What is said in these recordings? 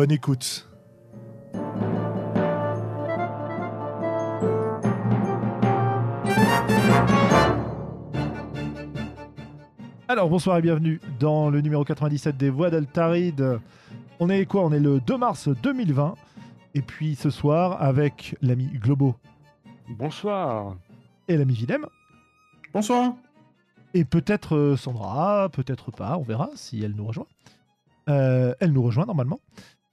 Bonne écoute. Alors bonsoir et bienvenue dans le numéro 97 des Voix d'Altaride. On est quoi? On est le 2 mars 2020. Et puis ce soir avec l'ami Globo Bonsoir. et l'ami Willem. Bonsoir. Et peut-être euh, Sandra, peut-être pas, on verra si elle nous rejoint. Euh, elle nous rejoint normalement.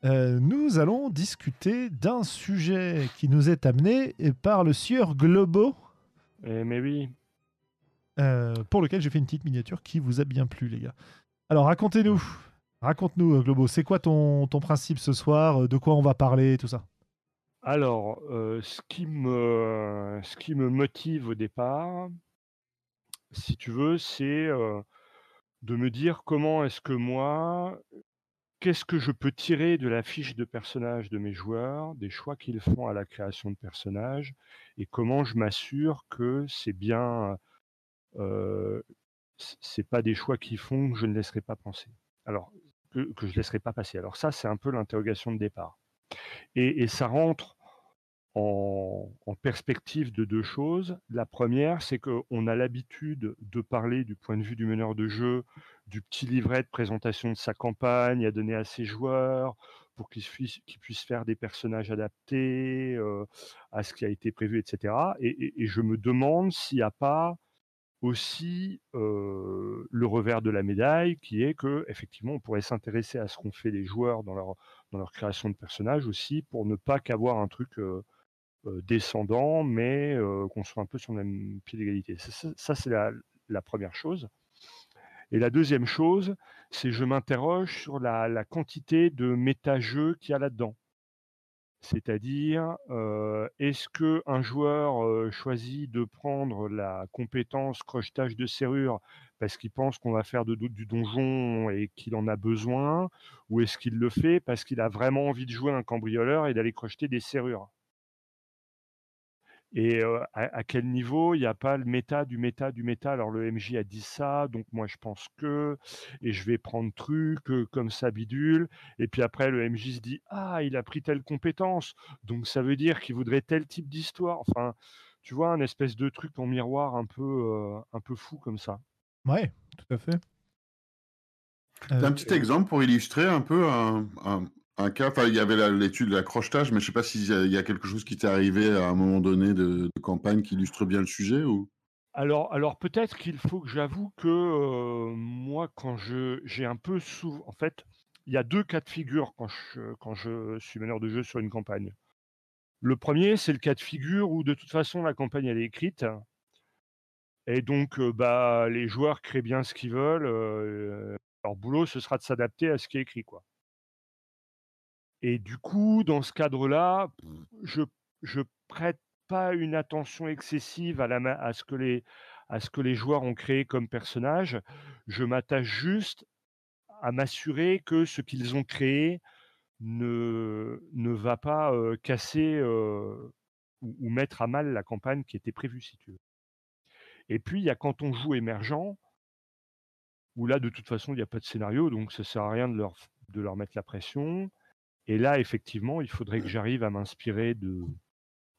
Euh, nous allons discuter d'un sujet qui nous est amené par le sieur Globo, Eh, mais oui. euh, pour lequel j'ai fait une petite miniature qui vous a bien plu, les gars. Alors racontez-nous, raconte-nous, euh, Globo, c'est quoi ton, ton principe ce soir? De quoi on va parler, tout ça? Alors, euh, ce, qui me, ce qui me motive au départ, si tu veux, c'est de me dire comment est-ce que moi, qu'est-ce que je peux tirer de la fiche de personnage de mes joueurs, des choix qu'ils font à la création de personnages, et comment je m'assure que c'est bien, c'est pas des choix qui font que je ne laisserai pas penser. Alors, que, que je laisserai pas passer. Alors ça, c'est un peu l'interrogation de départ. Et, ça rentre en, en perspective de deux choses. La première, c'est qu'on a l'habitude de parler du point de vue du meneur de jeu, du petit livret de présentation de sa campagne à donner à ses joueurs pour qu'ils puissent, faire des personnages adaptés à ce qui a été prévu, etc. Et, je me demande s'il n'y a pas aussi le revers de la médaille, qui est que effectivement, on pourrait s'intéresser à ce qu'ont fait les joueurs dans leur création de personnages aussi, pour ne pas qu'avoir un truc descendant, mais qu'on soit un peu sur le même pied d'égalité. Ça, c'est la première chose. Et la deuxième chose, c'est je m'interroge sur la, quantité de méta-jeux qu'il y a là-dedans. C'est-à-dire, euh, est-ce que un joueur euh, choisit de prendre la compétence crochetage de serrure parce qu'il pense qu'on va faire de- du donjon et qu'il en a besoin, ou est-ce qu'il le fait parce qu'il a vraiment envie de jouer un cambrioleur et d'aller crocheter des serrures? Et euh, à, à quel niveau? Il n'y a pas le méta du méta du méta Alors le MJ a dit ça, donc moi je pense que, et je vais prendre truc euh, comme ça bidule. Et puis après le MJ se dit ah il a pris telle compétence, donc ça veut dire qu'il voudrait tel type d'histoire. Enfin, tu vois un espèce de truc en miroir un peu euh, un peu fou comme ça. Ouais, tout à fait. T'as Euh, un petit exemple pour illustrer un peu un, un- un cas il y avait l'étude de l'accrochetage, mais je sais pas s'il y, y a quelque chose qui t'est arrivé à un moment donné de, campagne qui illustre bien le sujet Alors, peut-être qu'il faut que j'avoue que euh, moi, quand je j'ai un peu souvent, en fait, il y a deux cas de figure quand je suis meneur de jeu sur une campagne. Le premier, c'est le cas de figure où de toute façon la campagne elle est écrite et donc euh, bah les joueurs créent bien ce qu'ils veulent. euh, leur boulot, ce sera de s'adapter à ce qui est écrit. Et du coup, dans ce cadre-là, je je prête pas une attention excessive à la à ce que les à ce que les joueurs ont créé comme personnage. Je m'attache juste à m'assurer que ce qu'ils ont créé ne ne va pas, casser, ou ou mettre à mal la campagne qui était prévue, si tu veux. Et puis, il y a quand on joue émergent où là, de toute façon, il y a pas de scénario, donc ça sert à rien de leur de leur mettre la pression. Et là, effectivement, il faudrait que j'arrive à m'inspirer de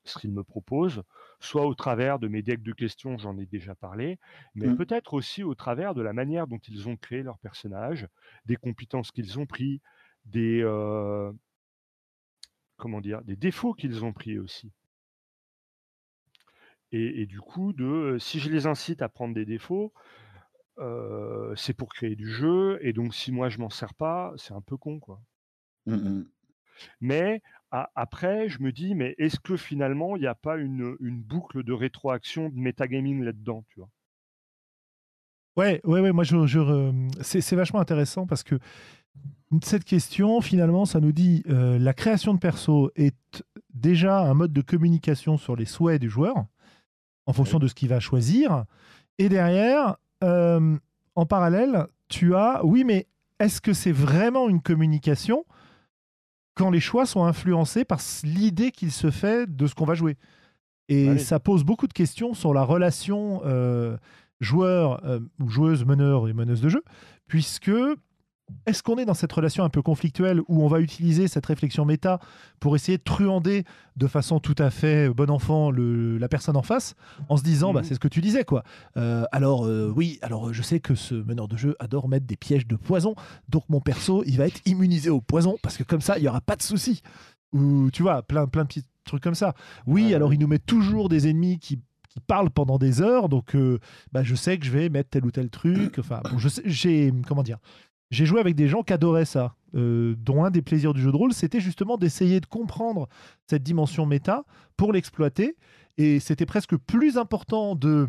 ce qu'ils me proposent, soit au travers de mes decks de questions, j'en ai déjà parlé, mais Mmh. peut-être aussi au travers de la manière dont ils ont créé leurs personnages, des compétences qu'ils ont pris, des, heu comment dire? Des défauts qu'ils ont pris aussi. Et et du coup, de, si je les incite à prendre des défauts, heu, c'est pour créer du jeu et donc si moi je m'en sers pas, c'est un peu con, quoi. Mmh mh. Mais après, je me dis: «Mais est-ce que finalement il y a pas une, une boucle de rétroaction de métagaming là-dedans?» tu vois? Ouais, ouais, ouais. Moi, je, je c'est vachement intéressant parce que cette question, finalement, ça nous dit euh, la création de perso est déjà un mode de communication sur les souhaits du joueur en fonction de ce qu'il va choisir. Et derrière, euh, en parallèle, tu as, oui, mais est-ce que c'est vraiment une communication quand les choix sont influencés par l'idée qu'il se fait de ce qu'on va jouer. Et ça pose beaucoup de questions sur la relation euh, joueur ou joueuse, meneur et meneuse de jeu, puisque est-ce qu'on est dans cette relation un peu conflictuelle où on va utiliser cette réflexion méta pour essayer de truander de façon tout à fait bon enfant la personne en face en se disant bah, mhm. c'est ce que tu disais quoi. Euh, alors euh, oui alors je sais que ce meneur de jeu adore mettre des pièges de poison. Donc mon perso il va être immunisé au poison parce que comme ça il y aura pas de souci ou tu vois plein plein de petits trucs comme ça. Oui alors il nous met toujours des ennemis qui parlent pendant des heures, donc euh, bah, je sais que je vais mettre tel ou tel truc. Enfin, bon, je sais, j'ai comment dire, j'ai joué avec des gens qui adoraient ça, euh, dont un des plaisirs du jeu de rôle, c'était justement d'essayer de comprendre cette dimension méta pour l'exploiter. Et c'était presque plus important de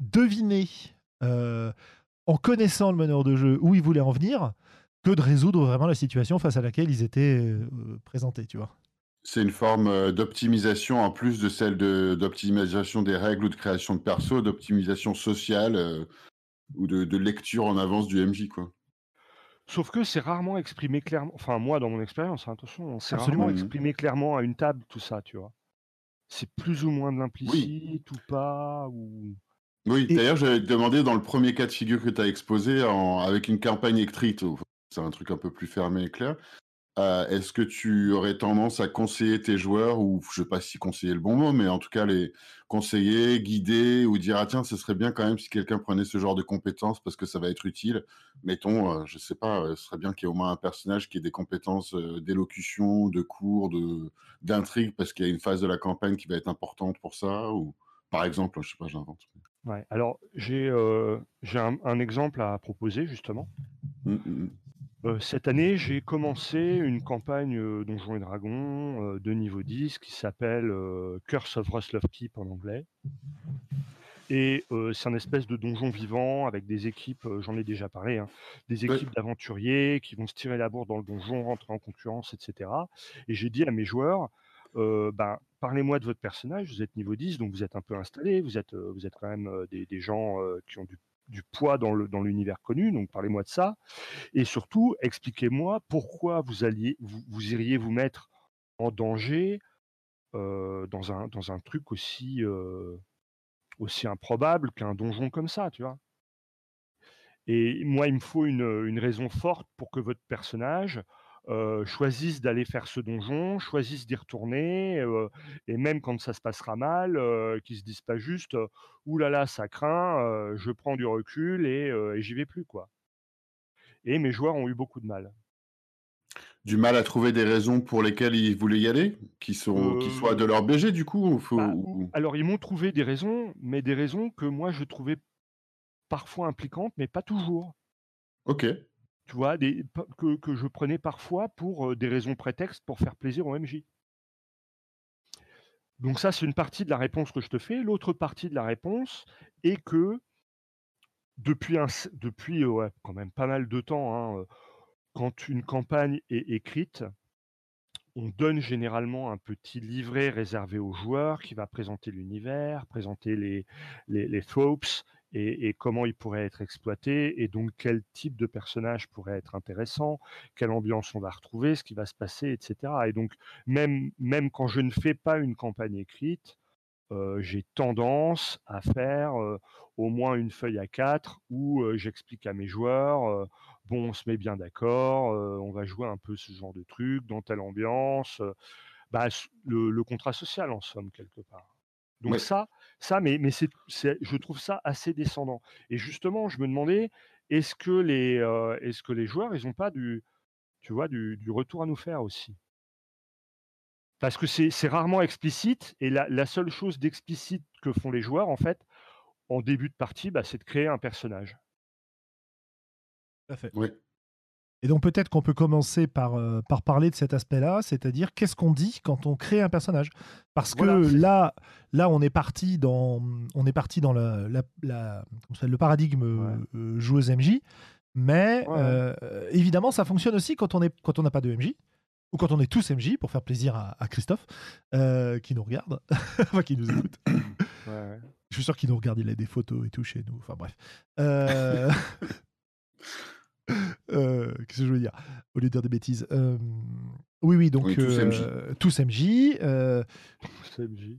deviner, euh, en connaissant le meneur de jeu, où ils voulaient en venir, que de résoudre vraiment la situation face à laquelle ils étaient euh, présentés, tu vois. C'est une forme d'optimisation en plus de celle d'optimisation des règles ou de création de perso, d'optimisation sociale ou de, de, lecture en avance du MJ, quoi. Sauf que c'est rarement exprimé clairement, enfin moi dans mon expérience, hein, attention, c'est rarement exprimé clairement à une table tout ça, tu vois. C'est plus ou moins de l'implicite ou pas ou Oui, d'ailleurs, j'avais demandé dans le premier cas de figure que tu as exposé avec une campagne écrite, c'est un truc un peu plus fermé et clair. Euh, est-ce que tu aurais tendance à conseiller tes joueurs, ou je ne sais pas si conseiller le bon mot, mais en tout cas les conseiller, guider, ou dire ah tiens, ce serait bien quand même si quelqu'un prenait ce genre de compétences parce que ça va être utile. Mettons, euh, je ne sais pas, euh, ce serait bien qu'il y ait au moins un personnage qui ait des compétences d'élocution, de cours, de d'intrigue, parce qu'il y a une phase de la campagne qui va être importante pour ça, ou par exemple, je ne sais pas, j'invente. Ouais, alors j'ai j'ai un, exemple à proposer justement. Mmh, mmh, mmh. Cette année, j'ai commencé une campagne euh, Donjons et Dragons euh, de niveau 10 qui s'appelle Curse of Rustloff Keep en anglais. Et c'est un espèce de donjon vivant avec des équipes, j'en ai déjà parlé, hein, des équipes d'aventuriers qui vont se tirer la bourre dans le donjon, rentrer en concurrence, etc. Et j'ai dit à mes joueurs, ben, parlez-moi de votre personnage, vous êtes niveau 10, donc vous êtes un peu installé, vous êtes, vous êtes quand même des, des gens qui ont du du poids dans l'univers connu, donc parlez-moi de ça. Et surtout, expliquez-moi pourquoi vous, alliez, vous, iriez vous mettre en danger euh, dans, un, dans un truc aussi, euh, aussi improbable qu'un donjon comme ça, tu vois. Et moi, il me faut une, une raison forte pour que votre personnage euh, choisissent d'aller faire ce donjon, choisissent d'y retourner, euh, et même quand ça se passera mal, euh, qu'ils se disent pas juste Ouh là là, ça craint, je prends du recul et, j'y vais plus. quoi. Et mes joueurs ont eu beaucoup de mal. Du mal à trouver des raisons pour lesquelles ils voulaient y aller Qui, sont, qui soient de leur BG du coup bah, Alors ils m'ont trouvé des raisons, mais des raisons que moi je trouvais parfois impliquantes, mais pas toujours. Ok tu vois, que, je prenais parfois pour des raisons prétextes pour faire plaisir au MJ. Donc ça, c'est une partie de la réponse que je te fais. L'autre partie de la réponse est que depuis quand même pas mal de temps, hein, quand une campagne est écrite, on donne généralement un petit livret réservé aux joueurs qui va présenter l'univers, présenter les, les, les tropes, et, comment il pourrait être exploité, et donc quel type de personnage pourrait être intéressant, quelle ambiance on va retrouver, ce qui va se passer, etc. Et donc même, même quand je ne fais pas une campagne écrite, euh, j'ai tendance à faire euh, au moins une feuille à quatre où euh, j'explique à mes joueurs, bon, on se met bien d'accord, on va jouer un peu ce genre de truc, dans telle ambiance, bah, le contrat social en somme quelque part. Donc ça, ça, mais, mais c'est, je trouve ça assez descendant. Et justement, je me demandais, est-ce que les, euh, est-ce que les joueurs, ils n'ont pas du, tu vois, du, retour à nous faire aussi? Parce que c'est, rarement explicite, et la, seule chose d'explicite que font les joueurs, en fait, en début de partie, bah, c'est de créer un personnage. Tout fait. Oui. Et donc peut-être qu'on peut commencer par, euh, par parler de cet aspect-là, c'est-à-dire qu'est-ce qu'on dit quand on crée un personnage? Parce que Voilà, là, là, on est parti dans, on est parti dans la, le paradigme Ouais. euh, joueuse MJ, mais Ouais. euh, évidemment, ça fonctionne aussi quand on est quand on n'a pas de MJ ou quand on est tous MJ pour faire plaisir à, à Christophe euh, qui nous regarde, enfin qui nous écoute. Ouais. Je suis sûr qu'il nous regarde, il a des photos et tout chez nous. Enfin bref. Euh, Qu'est-ce que je veux dire? Au lieu de dire des bêtises. Euh, Oui, oui, donc Oui, tous euh, tous MJ. euh, CMJ.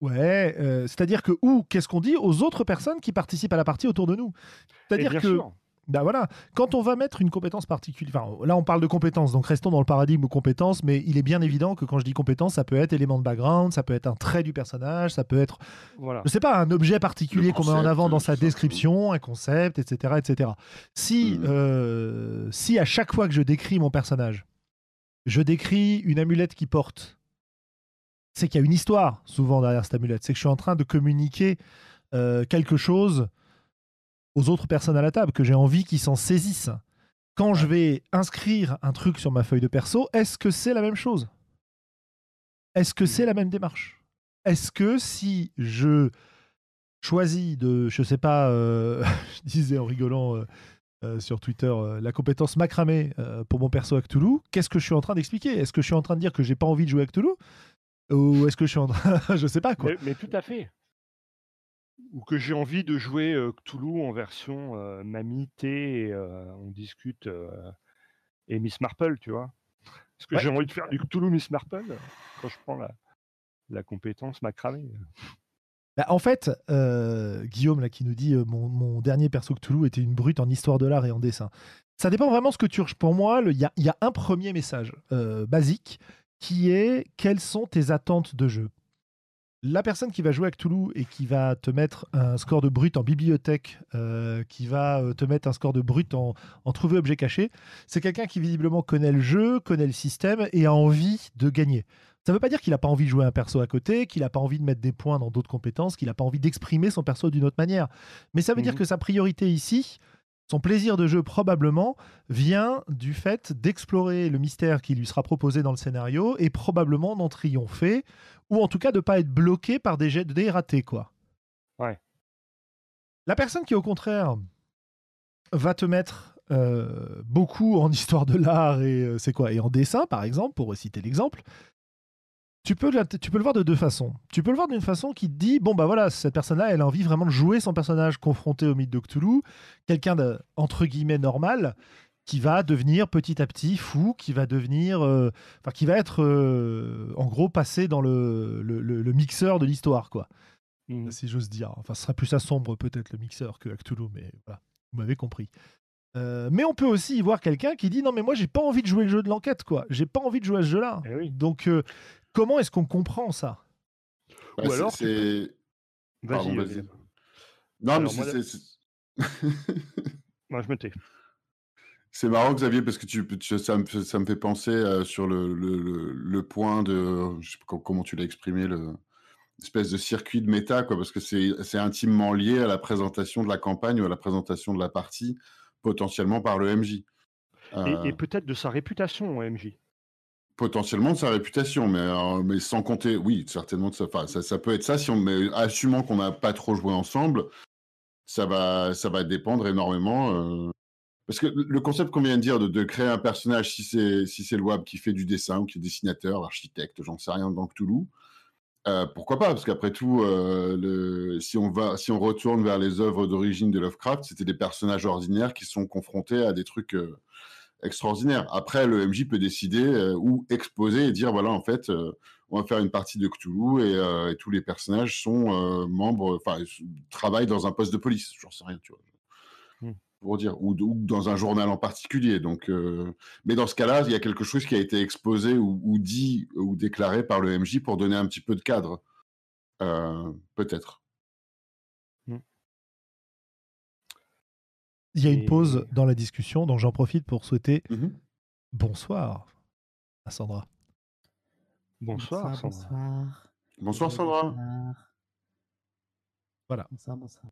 ouais, euh, c'est-à-dire que, ou qu'est-ce qu'on dit aux autres personnes qui participent à la partie autour de nous? Et C'est-à-dire que, sûr. Bah voilà, quand on va mettre une compétence particulière, enfin là on parle de compétences, donc restons dans le paradigme compétences, mais il est bien évident que quand je dis compétence, ça peut être élément de background, ça peut être un trait du personnage, ça peut être Voilà. je sais pas, un objet particulier qu'on met en avant dans tout sa description, un concept, etc. etc. Si, Mhm. euh, si à chaque fois que je décris mon personnage, je décris une amulette qu'il porte, c'est qu'il y a une histoire souvent derrière cette amulette. C'est que je suis en train de communiquer euh, quelque chose aux autres personnes à la table, que j'ai envie qu'ils s'en saisissent. Quand je vais inscrire un truc sur ma feuille de perso, est-ce que c'est la même chose? Est-ce que c'est la même démarche? Est-ce que si je choisis de, je sais pas, euh, je disais en rigolant euh, euh, sur Twitter, la compétence macramé pour mon perso Cthulhu, qu'est-ce que je suis en train d'expliquer? Est-ce que je suis en train de dire que j'ai pas envie de jouer à Cthulhu Ou est-ce que je suis en train, je sais pas quoi. Mais, mais tout à fait. Ou que j'ai envie de jouer Cthulhu en version Mamie, et on discute, et Miss Marple, tu vois? Est-ce que Ouais. j'ai envie de faire du Cthulhu Miss Marple quand je prends la, la compétence macramé Bah, en fait, Guillaume là qui nous dit mon, mon dernier perso Cthulhu était une brute en histoire de l'art et en dessin. Ça dépend vraiment ce que tu recherches. Pour moi, le- il y a, il y a un premier message basique qui est quelles sont tes attentes de jeu? La personne qui va jouer à Cthulhu et qui va te mettre un score de brut en bibliothèque, euh, qui va euh, te mettre un score de brut en, en trouver objet caché, c'est quelqu'un qui visiblement connaît le jeu, connaît le système et a envie de gagner. Ça ne veut pas dire qu'il n'a pas envie de jouer un perso à côté, qu'il n'a pas envie de mettre des points dans d'autres compétences, qu'il n'a pas envie d'exprimer son perso d'une autre manière. Mais ça veut dire Mhm. que sa priorité ici, son plaisir de jeu probablement, vient du fait d'explorer le mystère qui lui sera proposé dans le scénario et probablement d'en triompher, ou en tout cas de pas être bloqué par des jets de dés ratés, quoi. Ouais. La personne qui, au contraire, va te mettre euh, beaucoup en histoire de l'art et euh, c'est quoi et en dessin, par exemple, pour citer l'exemple, tu peux, tu peux le voir de deux façons. Tu peux le voir d'une façon qui te dit bon, bah voilà, cette personne-là, elle a envie vraiment de jouer son personnage confronté au mythe de Cthulhu, quelqu'un de, entre guillemets, normal, qui va devenir petit à petit fou, qui va devenir. euh, Enfin, qui va être, euh, en gros, passé dans le, le, le- le mixeur de l'histoire, quoi, Mhm. si j'ose dire. Enfin, ce sera plus à sombre, peut-être, le mixeur que Cthulhu, mais voilà, vous m'avez compris. Euh, mais on peut aussi y voir quelqu'un qui dit non mais moi j'ai pas envie de jouer le jeu de l'enquête quoi j'ai pas envie de jouer à ce jeu là Eh oui. donc euh, comment est-ce qu'on comprend ça? Bah, Ou c'est- alors, tu c'est. Pardon, Vas-y. Non, Alors, c'est- moi, c'est- c'est- Moi, je me tais. C'est marrant, Xavier, parce que tu, tu- ça, me, fait- ça me fait penser euh, sur le, le, le- le point de. Je sais pas co- comment tu l'as exprimé, le espèce de circuit de méta, quoi, parce que c'est intimement lié à la présentation de la campagne ou à la présentation de la partie, potentiellement par le MJ. Et, Euh, et peut-être de sa réputation, MJ. Potentiellement de sa réputation, mais, euh, mais sans compter, oui, certainement, de ça, enfin, ça, peut être ça, si on, mais assumant qu'on n'a pas trop joué ensemble, ça va, ça va dépendre énormément. euh, parce que le concept qu'on vient de dire de, créer un personnage, si c'est si c'est le web qui fait du dessin ou qui est dessinateur, architecte, j'en sais rien dans Cthulhu, euh, pourquoi pas? Parce qu'après tout, euh, si on va, si on retourne vers les œuvres d'origine de Lovecraft, c'était des personnages ordinaires qui sont confrontés à des trucs extraordinaires. Après, le MJ peut décider euh, ou exposer et dire voilà, en fait, euh, on va faire une partie de Cthulhu et, euh, et tous les personnages sont membres, enfin, travaillent dans un poste de police. J'en sais rien, tu vois. Hmm. Pour dire, ou, ou dans un journal en particulier. Donc, mais dans ce cas-là, il y a quelque chose qui a été exposé ou, ou dit ou déclaré par le MJ pour donner un petit peu de cadre. Peut-être. Il y a une pause dans la discussion donc j'en profite pour souhaiter Mhm. bonsoir à Sandra Bonsoir, Sandra. bonsoir. Bonsoir Sandra. Bonsoir. Voilà. Bonsoir, bonsoir.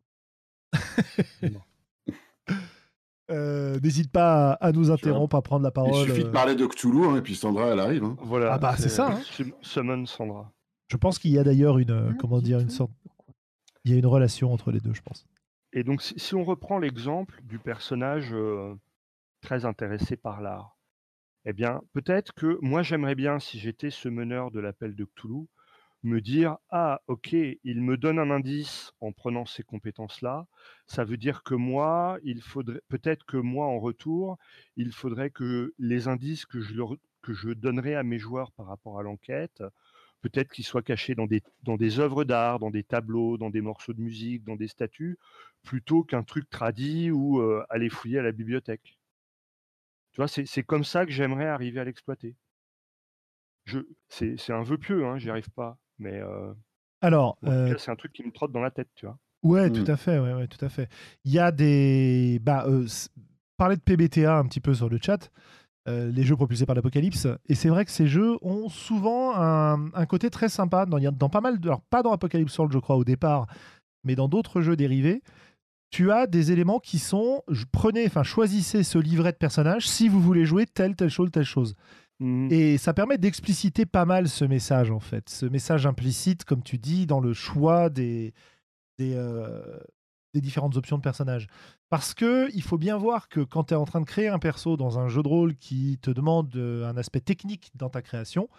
Euh, n'hésite pas à, nous interrompre, à prendre la parole. Il suffit de euh. parler de Cthulhu hein, et puis Sandra, elle arrive. hein. Voilà. Ah bah, c'est ça, hein. Summon Sandra. Je pense qu'il y a d'ailleurs une, Ah, comment dire, une sorte, il y a une relation entre les deux, je pense. Et donc, si, on reprend l'exemple du personnage euh, très intéressé par l'art, eh bien, peut-être que moi, j'aimerais bien, si j'étais ce meneur de l'appel de Cthulhu, me dire Ah, ok, il me donne un indice en prenant ces compétences-là. Ça veut dire que moi, il faudrait peut-être que moi, en retour, il faudrait que les indices que je, leur, que je donnerais à mes joueurs par rapport à l'enquête, peut-être qu'ils soient cachés dans des, dans des œuvres d'art, dans des tableaux, dans des morceaux de musique, dans des statues, plutôt qu'un truc tradit ou euh, aller fouiller à la bibliothèque. Tu vois, c'est c'est comme ça que j'aimerais arriver à l'exploiter. Je, c'est c'est un vœu pieux, hein, j'y arrive pas, mais euh, Alors, euh, cas, c'est un truc qui me trotte dans la tête, tu vois. ouais, tout à fait, ouais, ouais, tout à fait. Il y a des, bah, euh, parler de PBTA un petit peu sur le chat. Euh, les jeux propulsés par l'Apocalypse. Et c'est vrai que ces jeux ont souvent un, un côté très sympa. Dans, dans pas mal de. Alors, pas dans Apocalypse World, je crois, au départ, mais dans d'autres jeux dérivés, tu as des éléments qui sont. je- Prenez, enfin, choisissez ce livret de personnage si vous voulez jouer telle, telle chose, telle chose. Mhm. Et ça permet d'expliciter pas mal ce message, en fait. Ce message implicite, comme tu dis, dans le choix des, des, euh, des différentes options de personnages. Parce que il faut bien voir que quand tu es en train de créer un perso dans un jeu de rôle qui te demande euh, un aspect technique dans ta création,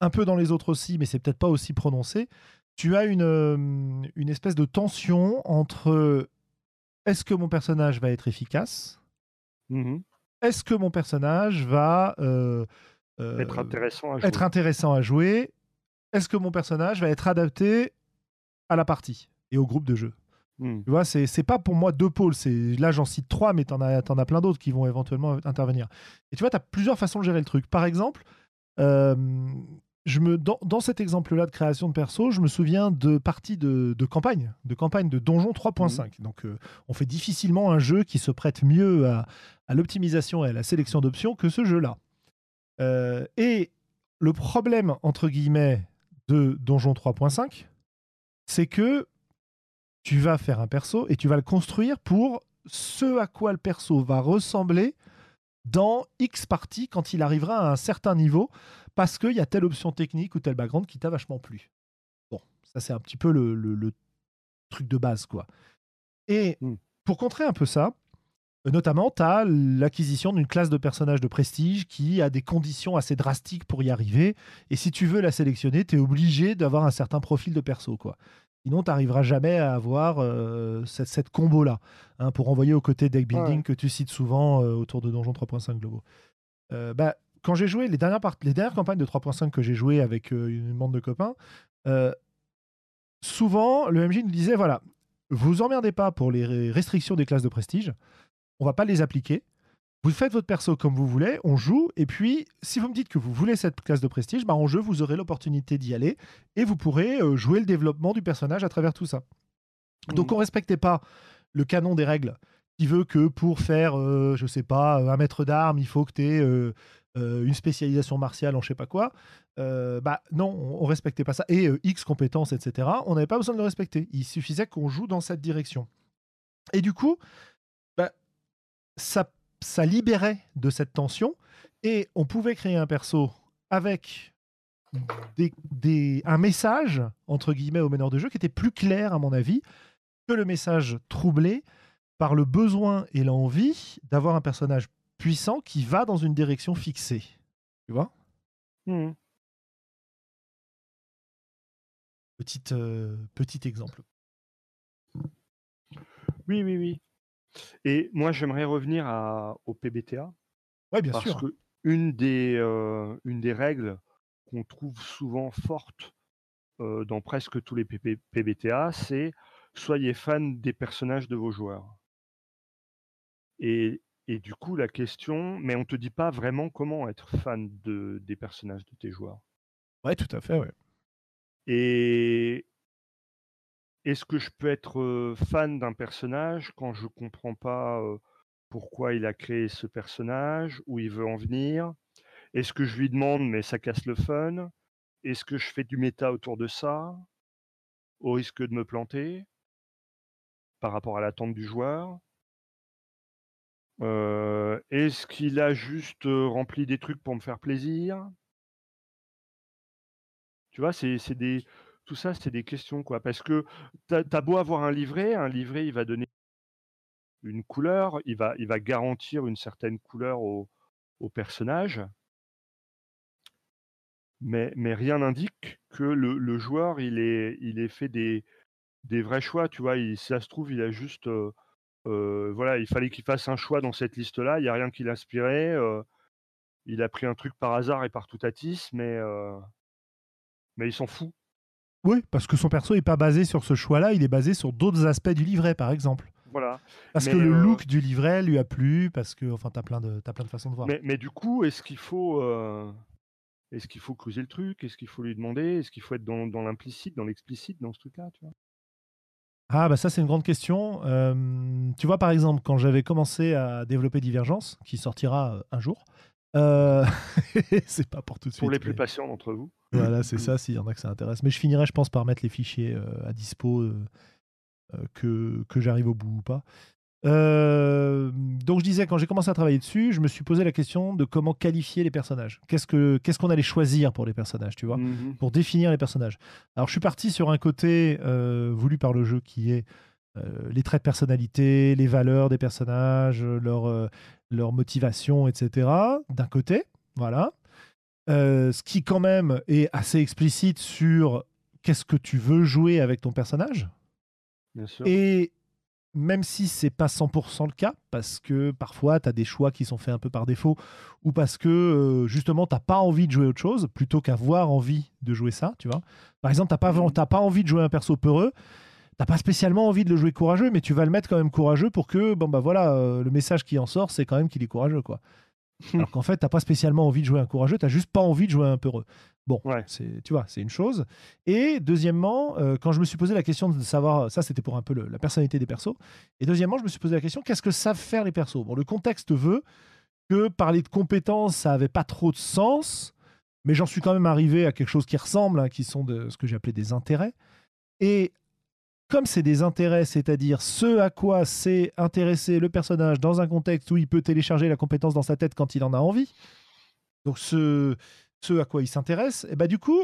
un peu dans les autres aussi, mais c'est peut-être pas aussi prononcé, tu as une, euh, une espèce de tension entre est-ce que mon personnage va être efficace Mhm. Est-ce que mon personnage va euh, euh, Être intéressant à jouer. être intéressant à jouer Est-ce que mon personnage va être adapté à la partie et au groupe de jeu? Mhm. Tu vois, c'est pas pour moi deux pôles. Là, j'en cite trois, mais t'en as, as plein d'autres qui vont éventuellement intervenir. Et tu vois, tu as plusieurs façons de gérer le truc. Par exemple, euh, je me, dans, dans cet exemple-là de création de perso, je me souviens de parties de, de campagne, de campagne de Donjon 3.5. Donc, euh, on fait difficilement un jeu qui se prête mieux à, à l'optimisation et à la sélection d'options que ce jeu-là. Euh, et le problème, entre guillemets, de Donjon 3.5, c'est que tu vas faire un perso et tu vas le construire pour ce à quoi le perso va ressembler dans X partie quand il arrivera à un certain niveau parce qu'il y a telle option technique ou tel background qui t'a vachement plu. Bon, ça c'est un petit peu le, le- le truc de base quoi. Et Mm. pour contrer un peu ça, euh, notamment, tu as l'acquisition d'une classe de personnages de prestige qui a des conditions assez drastiques pour y arriver. Et si tu veux la sélectionner, tu es obligé d'avoir un certain profil de perso. Quoi. Sinon, tu n'arriveras jamais à avoir euh, cette, cette combo-là. hein, pour envoyer au côté deck building Ouais. que tu cites souvent euh, autour de Donjon 3.5 globaux. Euh, bah, quand j'ai joué les dernières, part- les dernières campagnes de 3.5 que j'ai joué avec euh, une bande de copains, souvent le MJ nous disait voilà, vous emmerdez pas pour les restrictions des classes de prestige, on va pas les appliquer. Vous faites votre perso comme vous voulez, on joue, et puis si vous me dites que vous voulez cette classe de prestige, bah en jeu vous aurez l'opportunité d'y aller et vous pourrez euh, jouer le développement du personnage à travers tout ça. Donc Mhm. on respectait pas le canon des règles qui veut que pour faire, euh, je sais pas, un maître d'armes, il faut que tu aies une spécialisation martiale en je sais pas quoi. Euh, bah non, on, on respectait pas ça. Et euh, X compétences, etc. On n'avait pas besoin de le respecter. Il suffisait qu'on joue dans cette direction. Et du coup, bah, ça, ça libérait de cette tension et on pouvait créer un perso avec des, des- un message, entre guillemets, au meneur de jeu qui était plus clair, à mon avis, que le message troublé par le besoin et l'envie d'avoir un personnage puissant qui va dans une direction fixée. Tu vois? Petit, euh, petit exemple. Oui, oui, oui. Et moi, j'aimerais revenir à, au PBTA. Ouais, bien parce sûr. que une des, euh, une des règles qu'on trouve souvent fortes euh, dans presque tous les PP PBTA, c'est soyez fan des personnages de vos joueurs. Et, et du coup, la question, mais on te dit pas vraiment comment être fan de, des personnages de tes joueurs. Ouais, tout à fait, ouais. Et est-ce que je peux être fan d'un personnage quand je comprends pas pourquoi il a créé ce personnage, où il veut en venir? Est-ce que je lui demande mais ça casse le fun? Est-ce que je fais du méta autour de ça? Au risque de me planter? Par rapport à l'attente du joueur? Est-ce qu'il a juste, rempli des trucs pour me faire plaisir? Tu vois? C'est des tout ça, c'est des questions, quoi. Parce que tu as beau avoir un livret, un livret, il va donner une couleur, il va il va garantir une certaine couleur au au personnage. Mais mais rien n'indique que le joueur, il ait il ait fait des des vrais choix, tu vois? Il ça se trouve, il a juste, heu, voilà, il fallait qu'il fasse un choix dans cette liste-là, il y a rien qui l'inspirait, heu, il a pris un truc par hasard et par tout mais mais il s'en fout. Oui, parce que son perso est pas basé sur ce choix-là, il est basé sur d'autres aspects du livret, par exemple. Voilà. Parce que le look du livret lui a plu, parce que enfin, tu as plein de as plein de façons de voir. Mais mais du coup, est-ce qu'il faut, est-ce qu'il faut creuser le truc? Est-ce qu'il faut lui demander? Est-ce qu'il faut être dans l'implicite, dans l'explicite, dans ce truc-là, tu vois? Ah, bah ça, c'est une grande question. tu vois, par exemple, quand j'avais commencé à développer Divergence, qui sortira euh, un jour, euh, c'est pas pour tout de suite. Pour les plus patients d'entre vous. Voilà, c'est ça, s'il y en a que ça intéresse. Mais je finirai, je pense, par mettre les fichiers euh, à dispo, que, que j'arrive au bout ou pas. Euh, donc je disais, quand j'ai commencé à travailler dessus, je me suis posé la question de comment qualifier les personnages. Qu'est-ce qu'on allait choisir pour les personnages, tu vois, mmh pour définir les personnages. Alors je suis parti sur un côté euh, voulu par le jeu qui est euh, les traits de personnalité, les valeurs des personnages, leur, leur motivation, etc. D'un côté, voilà. ce qui quand même est assez explicite sur qu'est-ce que tu veux jouer avec ton personnage. Bien sûr. Et même si c'est pas 100% le cas, parce que parfois tu as des choix qui sont faits un peu par défaut, ou parce que euh, justement t'as pas envie de jouer autre chose, plutôt qu'avoir envie de jouer ça, tu vois. Par exemple, t'as pas, mmh. pas envie de jouer un perso peureux, t'as pas spécialement envie de le jouer courageux, mais tu vas le mettre quand même courageux pour que, bon bah voilà, euh, le message qui en sort, c'est quand même qu'il est courageux, quoi. Alors qu'en fait, t'as pas spécialement envie de jouer un courageux, t'as juste pas envie de jouer un peureux. Bon, c'est, tu vois, c'est une chose. Et deuxièmement, euh, quand je me suis posé la question de savoir, ça c'était pour un peu la personnalité des persos. Et deuxièmement, je me suis posé la question, qu'est-ce que savent faire les persos? Bon, le contexte veut que parler de compétences, ça avait pas trop de sens, mais j'en suis quand même arrivé à quelque chose qui ressemble, hein, qui sont de ce que j'ai appelé des intérêts. Et comme c'est des intérêts, c'est-à-dire ce à quoi c'est intéressé le personnage dans un contexte où il peut télécharger la compétence dans sa tête quand il en a envie, donc ce, ce à quoi il s'intéresse, et bah du coup,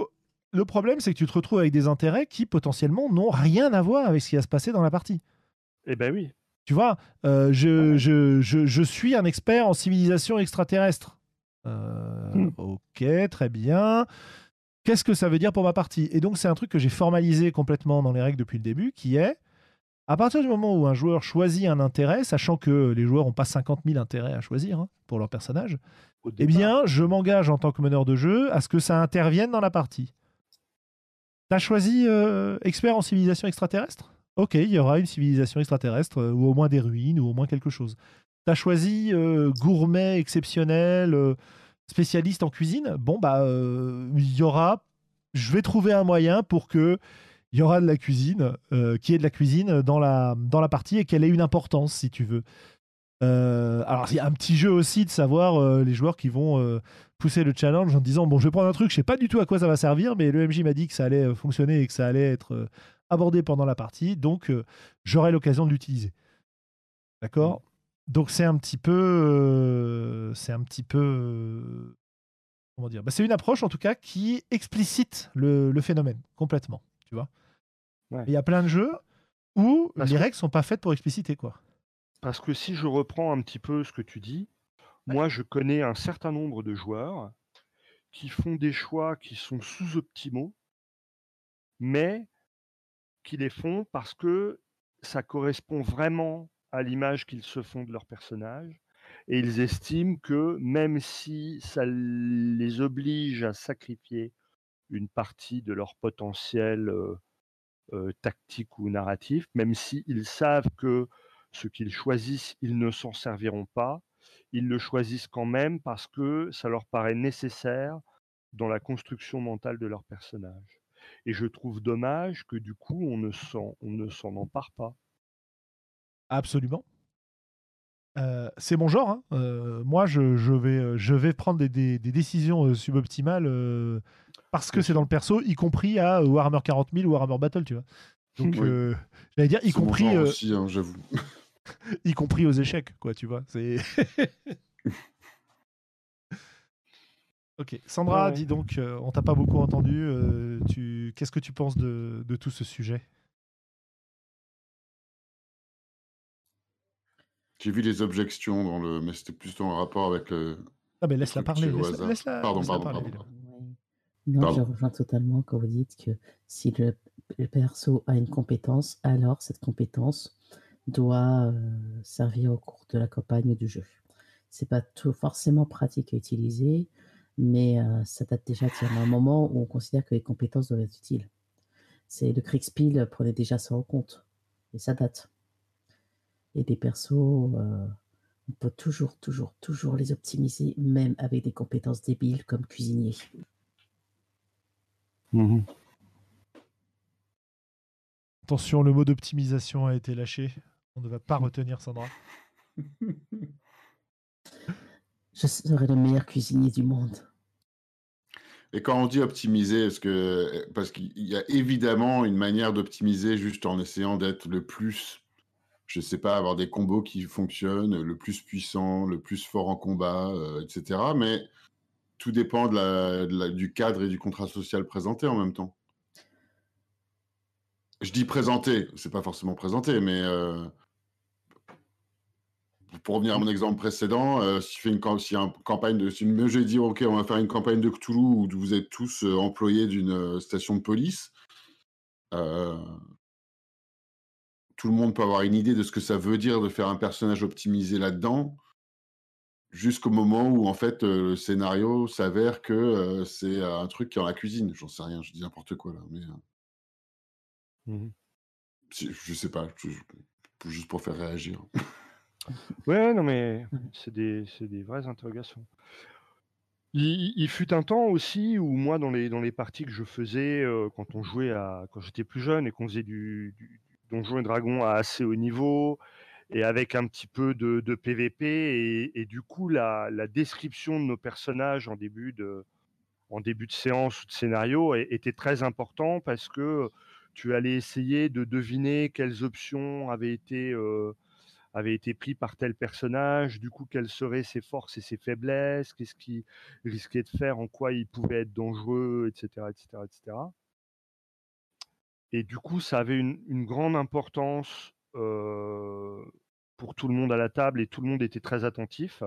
le problème c'est que tu te retrouves avec des intérêts qui potentiellement n'ont rien à voir avec ce qui va se passer dans la partie. Eh ben oui. Tu vois, euh, je, je, je, je, suis un expert en civilisation extraterrestre. Euh, hmm. Ok, très bien. Qu'est-ce que ça veut dire pour ma partie Et donc c'est un truc que j'ai formalisé complètement dans les règles depuis le début, qui est à partir du moment où un joueur choisit un intérêt, sachant que les joueurs n'ont pas 50 000 intérêts à choisir hein, pour leur personnage, eh bien, je m'engage en tant que meneur de jeu à ce que ça intervienne dans la partie. T'as choisi euh, expert en civilisation extraterrestre? Ok, il y aura une civilisation extraterrestre, euh, ou au moins des ruines, ou au moins quelque chose. T'as choisi euh, gourmet exceptionnel, spécialiste en cuisine Bon, bah, il y aura. Je vais trouver un moyen pour que il y aura de la cuisine, qui est de la cuisine dans la, dans la partie et qu'elle ait une importance, si tu veux. Euh, alors, il y a un petit jeu aussi de savoir euh, les joueurs qui vont euh, pousser le challenge en disant Bon, je vais prendre un truc, je sais pas du tout à quoi ça va servir, mais le MJ m'a dit que ça allait fonctionner et que ça allait être abordé pendant la partie, donc j'aurai l'occasion de l'utiliser. D'accord? Donc, c'est un petit peu. c'est un petit peu. comment dire? Bah, C'est une approche en tout cas qui explicite le, phénomène complètement, tu vois? Il y a plein de jeux où les règles sont pas faites pour expliciter quoi. Parce que si je reprends un petit peu ce que tu dis, moi je connais un certain nombre de joueurs qui font des choix qui sont sous-optimaux, mais qui les font parce que ça correspond vraiment à l'image qu'ils se font de leur personnage. Et ils estiment que même si ça les oblige à sacrifier une partie de leur potentiel tactique ou narratif, même s'ils savent que ce qu'ils choisissent, ils ne s'en serviront pas. Ils le choisissent quand même parce que ça leur paraît nécessaire dans la construction mentale de leur personnage. Et je trouve dommage que du coup, on ne s'en empare pas. Absolument. Euh, c'est mon genre. Hein. Euh, moi, je, vais, euh, je vais prendre des, décisions suboptimales parce que c'est dans le perso, y compris à Warhammer 40 000 ou Warhammer Battle, tu vois. Donc, j'allais dire, y compris. Aussi, hein, j'avoue. y compris aux échecs, quoi, tu vois. C'est. ok, Sandra, dis donc, euh, on t'a pas beaucoup entendu. Euh, tu... Qu'est-ce que tu penses de, de tout ce sujet? J'ai vu les objections dans le, mais c'était plus en rapport avec le. Ah ben laisse-la parler. Laisse, la pardon, pardon, pardon. Non, je rejoins totalement quand vous dites que si le, perso a une compétence, alors cette compétence doit euh, servir au cours de la campagne ou du jeu. C'est pas tout forcément pratique à utiliser, mais euh, ça date déjà d'un moment où on considère que les compétences doivent être utiles. C'est le Kriegspiel prenait déjà ça en compte, et ça date. Et des persos, euh, on peut toujours, toujours, toujours les optimiser, même avec des compétences débiles comme cuisinier. Mmh Attention, le mot d'optimisation a été lâché. On ne va pas retenir Sandra. Je serai le meilleur cuisinier du monde. Et quand on dit optimiser, est-ce que parce qu'il y a évidemment une manière d'optimiser juste en essayant d'être le plus, je sais pas, avoir des combos qui fonctionnent, le plus puissant, le plus fort en combat, euh, etc. Mais tout dépend du cadre et du contrat social présenté en même temps. Je dis présenté, c'est pas forcément présenté, mais euh, pour revenir à mon exemple précédent, euh, si, fais une, campagne de, si j'ai dit ok, on va faire une campagne de Cthulhu où vous êtes tous euh, employés d'une station de police, tout le monde peut avoir une idée de ce que ça veut dire de faire un personnage optimisé là-dedans jusqu'au moment où en fait le scénario s'avère que c'est un truc qui est dans la cuisine. J'en sais rien, je dis n'importe quoi là, mais mmh je sais pas, juste pour faire réagir. ouais, non mais c'est des, des vraies interrogations. Il, fut un temps aussi où moi, dans les, dans les parties que je faisais quand on jouait à, quand j'étais plus jeune et qu'on faisait du, du Donjon et Dragon à assez haut niveau, et avec un petit peu de, PVP. Et, du coup, la, description de nos personnages en début de, en début de séance ou de scénario était très important parce que tu allais essayer de deviner quelles options avaient été, euh, été prises par tel personnage, du coup, quelles seraient ses forces et ses faiblesses, qu'est-ce qu'il risquait de faire, en quoi il pouvait être dangereux, etc. etc., etc. Et du coup, ça avait une, grande importance pour tout le monde à la table et tout le monde était très attentif.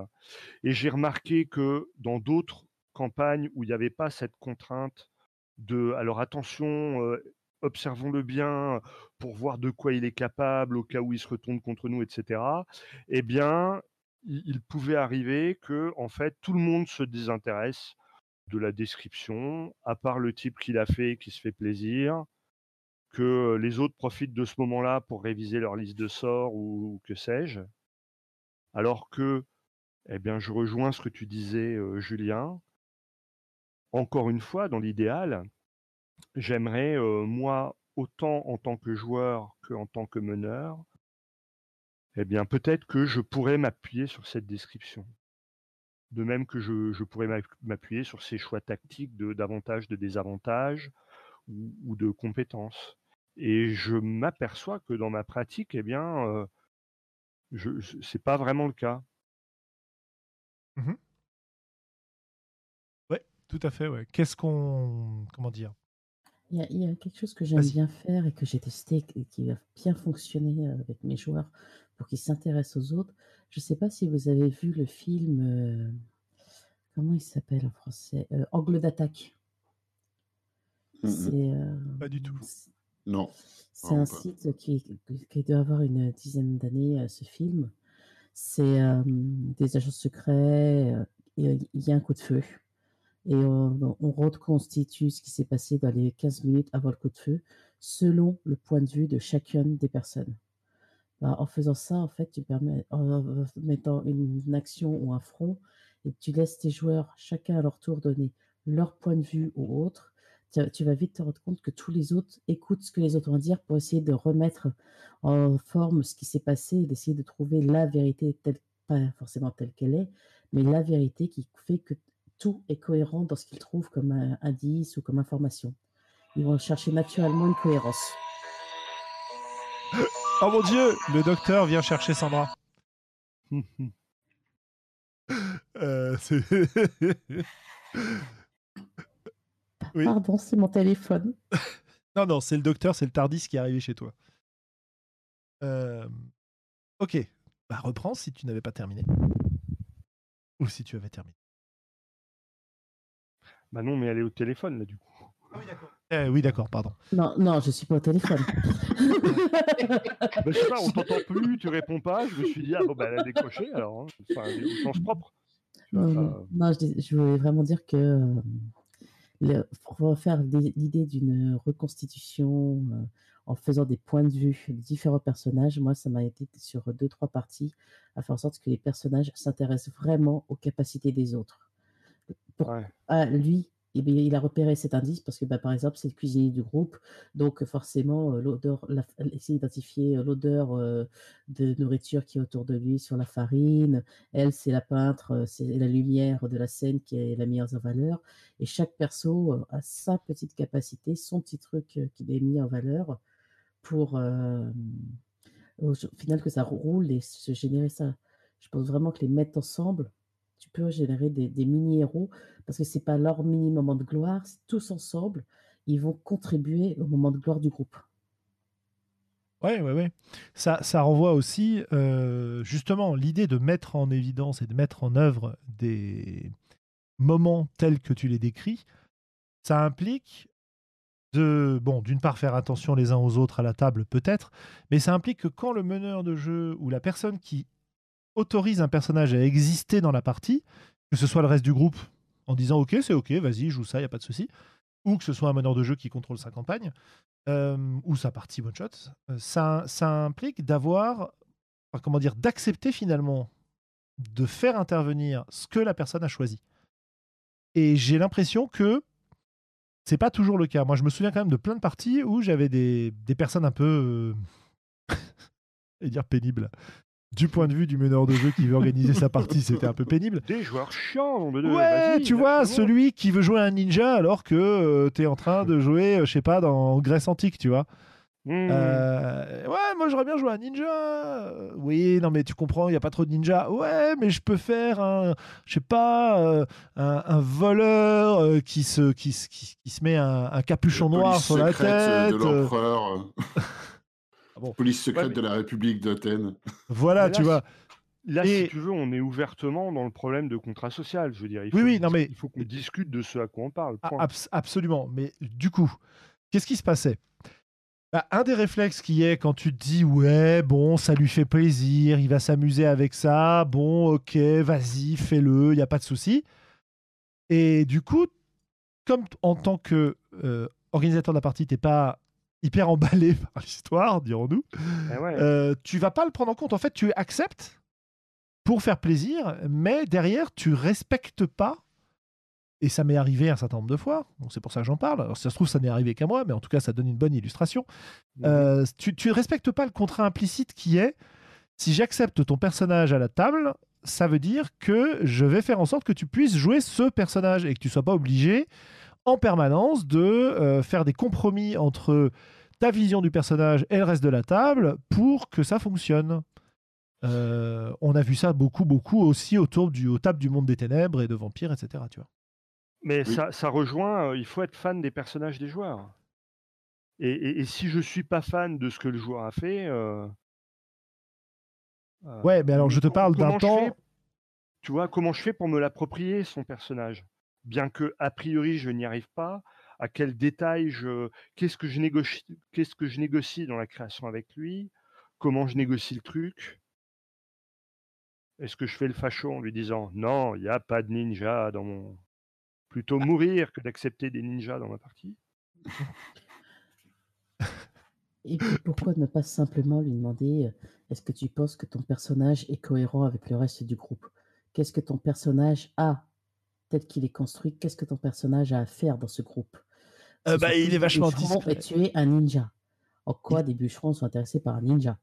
Et j'ai remarqué que dans d'autres campagnes où il n'y avait pas cette contrainte de alors attention, observons-le bien pour voir de quoi il est capable au cas où il se retourne contre nous, etc. Eh bien, il, pouvait arriver que en fait tout le monde se désintéresse de la description, à part le type qui l'a fait qui se fait plaisir, que les autres profitent de ce moment-là pour réviser leur liste de sorts ou, que sais-je. Alors que, eh bien, je rejoins ce que tu disais, Julien. Encore une fois, dans l'idéal, j'aimerais, moi, autant en tant que joueur qu'en tant que meneur, eh bien, peut-être que je pourrais m'appuyer sur cette description. De même que je, pourrais m'appuyer sur ces choix tactiques de d'avantages, de désavantages ou de compétences. Et je m'aperçois que dans ma pratique, eh bien, euh, je, c'est pas vraiment le cas. Mmh ouais, tout à fait. Ouais. Qu'est-ce qu'on, comment dire? Il y, a, quelque chose que j'aime bien faire et que j'ai testé et qui va bien fonctionner euh, avec mes joueurs pour qu'ils s'intéressent aux autres. Je ne sais pas si vous avez vu le film, euh, comment il s'appelle en français? Angle d'attaque. Mmh c'est, Pas du tout. Non. C'est un site qui, qui, doit avoir une dizaine d'années, euh, ce film. C'est euh, des agents secrets, euh, il y a un coup de feu. Et on, reconstitue ce qui s'est passé dans les 15 minutes avant le coup de feu, selon le point de vue de chacune des personnes. Bah, en faisant ça, en fait, tu permets, en mettant une, une action ou un front, et tu laisses tes joueurs, chacun à leur tour, donner leur point de vue ou autre tu, vas vite te rendre compte que tous les autres écoutent ce que les autres vont dire pour essayer de remettre en forme ce qui s'est passé et d'essayer de trouver la vérité, telle, pas forcément telle qu'elle est, mais la vérité qui fait que tout est cohérent dans ce qu'ils trouvent comme indice ou comme information. Ils vont chercher naturellement une cohérence. Oh mon dieu, le docteur vient chercher Sandra. Euh, c'est- Oui. Pardon, c'est mon téléphone. non, non, c'est le docteur, c'est le Tardis qui est arrivé chez toi. Euh, Ok, bah reprends si tu n'avais pas terminé. Ou si tu avais terminé. Bah non, mais elle est au téléphone, là, du coup. Eh oui, d'accord, pardon. Non, non, je suis pas au téléphone. Bah, je sais pas, on t'entend plus, tu réponds pas. Je me suis dit, ah bon, bah, elle a décroché, alors. hein. Enfin, au sens propre. Non, ça- non, non, je, dis- je voulais vraiment dire que euh, le- pour faire l'idée d'une reconstitution euh, en faisant des points de vue de différents personnages, moi, ça m'a été sur deux, trois parties à faire en sorte que les personnages s'intéressent vraiment aux capacités des autres. Pour, Ouais. ah, lui, eh bien, il a repéré cet indice parce que, bah, par exemple, c'est le cuisinier du groupe, donc forcément, euh, l'odeur, essayer d'identifier euh, l'odeur euh, de nourriture qui est autour de lui sur la farine. Elle, c'est la peintre, euh, c'est la lumière de la scène qui est la mise en valeur. Et chaque perso euh, a sa petite capacité, son petit truc euh, qu'il est mis en valeur pour, euh, au final, que ça roule et se générer ça. Je pense vraiment que les mettre ensemble, tu peux générer des, mini-héros parce que c'est pas leur mini moment de gloire, c'est tous ensemble, ils vont contribuer au moment de gloire du groupe. Ouais, ouais, ouais. Ça, ça renvoie aussi, euh, justement, l'idée de mettre en évidence et de mettre en œuvre des moments tels que tu les décris. Ça implique de, bon, d'une part, faire attention les uns aux autres à la table, peut-être, mais ça implique que quand le meneur de jeu ou la personne qui autorise un personnage à exister dans la partie, que ce soit le reste du groupe en disant OK, c'est OK, vas-y, joue ça, il n'y a pas de souci, ou que ce soit un meneur de jeu qui contrôle sa campagne, euh, ou sa partie one shot, euh, ça, implique d'avoir, comment dire, d'accepter finalement de faire intervenir ce que la personne a choisi. Et j'ai l'impression que c'est pas toujours le cas. Moi, je me souviens quand même de plein de parties où j'avais des, des personnes un peu, euh, et dire pénibles. Du point de vue du meneur de jeu qui veut organiser sa partie, c'était un peu pénible. Des joueurs chiants, de Ouais, tu vois, celui qui veut jouer un ninja alors que tu t'es en train de jouer, euh, je sais pas, dans Grèce antique, tu vois. Mmh. Euh, ouais, moi j'aurais bien joué un ninja. Euh, Oui, non, mais tu comprends, il n'y a pas trop de ninja. Ouais, mais je peux faire un, je sais pas, euh, un, un voleur euh, qui, se, qui, se- qui, qui se met un, un capuchon La noir sur la tête. euh, de euh, l'empereur. bon. Police secrète Ouais, mais- de la République d'Athènes. Voilà, tu vois. Là, Et- si tu veux, on est ouvertement dans le problème de contrat social. Je veux dire, il faut, Oui, oui, non, mais- il faut qu'on discute de ce à quoi on parle. Ah, point. absolument. Mais du coup, qu'est-ce qui se passait? Bah, Un des réflexes qui est quand tu te dis ouais, bon, ça lui fait plaisir, il va s'amuser avec ça, bon, ok, vas-y, fais-le, il n'y a pas de souci. Et du coup, comme en tant que euh, organisateur de la partie, t'es pas hyper emballé par l'histoire, dirons-nous, Eh ouais. euh, tu vas pas le prendre en compte. En fait, tu acceptes pour faire plaisir, mais derrière, tu respectes pas. Et ça m'est arrivé un certain nombre de fois. Donc c'est pour ça que j'en parle. Alors si ça se trouve, ça n'est arrivé qu'à moi, mais en tout cas, ça donne une bonne illustration. Mhm. Euh, tu, tu respectes pas le contrat implicite qui est si j'accepte ton personnage à la table, ça veut dire que je vais faire en sorte que tu puisses jouer ce personnage et que tu sois pas obligé en permanence de euh, faire des compromis entre ta vision du personnage et le reste de la table pour que ça fonctionne. Euh, on a vu ça beaucoup, beaucoup aussi autour du aux tables du monde des ténèbres et de vampires, etc. Tu vois. Mais Oui. ça, ça rejoint, euh, il faut être fan des personnages des joueurs. Et, et- et si je suis pas fan de ce que le joueur a fait. euh, Ouais, mais alors je te parle d'un temps. fais- tu vois, comment je fais pour me l'approprier, son personnage? Bien que, a priori, je n'y arrive pas. À quel détail je. Qu'est-ce que je négocie, qu'est-ce que je négocie dans la création avec lui Comment je négocie le truc? Est-ce que je fais le facho en lui disant non, il n'y a pas de ninja dans mon. Plutôt mourir que d'accepter des ninjas dans ma partie? Et puis pourquoi ne pas simplement lui demander euh, est-ce que tu penses que ton personnage est cohérent avec le reste du groupe? Qu'est-ce que ton personnage a tel qu'il est construit Qu'est-ce que ton personnage a à faire dans ce groupe? Euh, bah, il est vachement discret. Et tu es un ninja. En quoi des bûcherons sont intéressés par un ninja?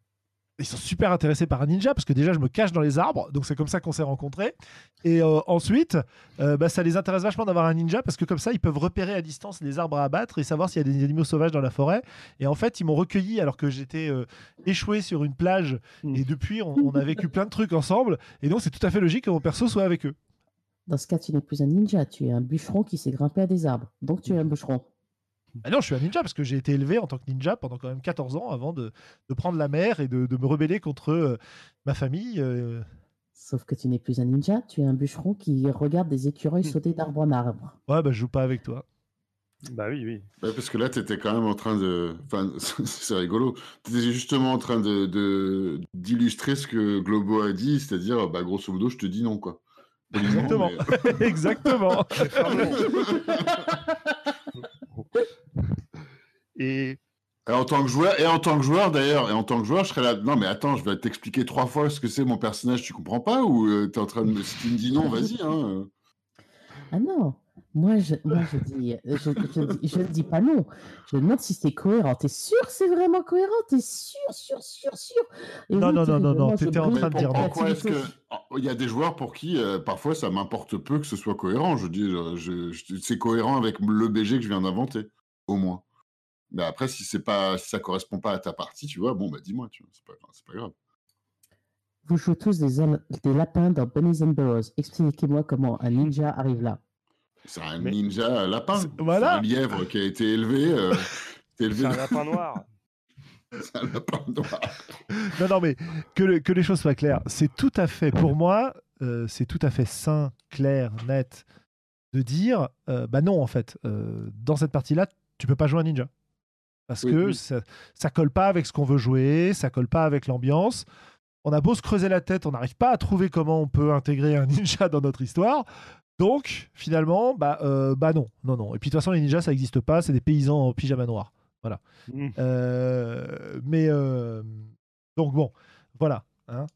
Ils sont super intéressés par un ninja parce que déjà je me cache dans les arbres, donc c'est comme ça qu'on s'est rencontrés. Et euh, ensuite, euh, bah, ça les intéresse vachement d'avoir un ninja parce que comme ça ils peuvent repérer à distance les arbres à abattre et savoir s'il y a des animaux sauvages dans la forêt. Et en fait, ils m'ont recueilli alors que j'étais euh, échoué sur une plage Mm. et depuis on, on a vécu plein de trucs ensemble. Et donc c'est tout à fait logique que mon perso soit avec eux. Dans ce cas, tu n'es plus un ninja, tu es un bûcheron qui s'est grimpé à des arbres. Donc tu es un bûcheron. Ah non, je suis un ninja parce que j'ai été élevé en tant que ninja pendant quand même 14 ans avant de, de prendre la mer et de, de me rebeller contre euh, ma famille. euh. Sauf que tu n'es plus un ninja, tu es un bûcheron qui regarde des écureuils sauter d'arbre en arbre. Ouais, bah je joue pas avec toi. Bah oui, oui. Ouais, parce que là, tu étais quand même en train de. Enfin, c'est rigolo. Tu étais justement en train de de- d'illustrer ce que Globo a dit, c'est-à-dire, bah, grosso modo, je te dis non, quoi. Exactement. Mais- Exactement. Et Et en tant que joueur, et en tant que joueur d'ailleurs, et en tant que joueur, je serais là. Non, mais attends, je vais t'expliquer trois fois ce que c'est mon personnage. Tu comprends pas ou tu t'es en train de me. Si tu me dis non, vas-y. Hein. euh. Ah non, moi je, moi, je dis, je, je, dis- je ne dis pas non. Je demande si c'est cohérent. T'es sûr que c'est vraiment cohérent? T'es sûr, sûr, sûr, sûr? Et Non, oui, non, non, non, non, t'étais en train de dire non. Pourquoi est-ce que oh, il y a des joueurs pour qui euh, parfois ça m'importe peu que ce soit cohérent. Je dis, je- je- je- c'est cohérent avec le BG que je viens d'inventer, au moins. Mais après, si c'est pas, si ça correspond pas à ta partie, tu vois, bon bah dis-moi, tu vois, c'est pas, grave. Vous jouez tous des, hommes- des lapins dans Bunnies and Burrows. Expliquez-moi comment un ninja arrive là. C'est un Mais- ninja lapin. C'est- voilà. Un lièvre qui a été élevé. euh, élevé c'est un lapin noir. c'est un lapin noir. Non, non, mais que, le- que les choses soient claires. C'est tout à fait, pour moi, euh, c'est tout à fait sain, clair, net de dire, euh, bah non, en fait, euh, dans cette partie-là, tu peux pas jouer un ninja. Parce Oui, que oui. Ça, ça colle pas avec ce qu'on veut jouer, ça colle pas avec l'ambiance. On a beau se creuser la tête, on n'arrive pas à trouver comment on peut intégrer un ninja dans notre histoire. Donc, finalement, bah, euh, bah non, non, non. Et puis de toute façon, les ninjas, ça n'existe pas, c'est des paysans en pyjama noir. Mm. Euh, mais euh, donc bon, voilà. hein.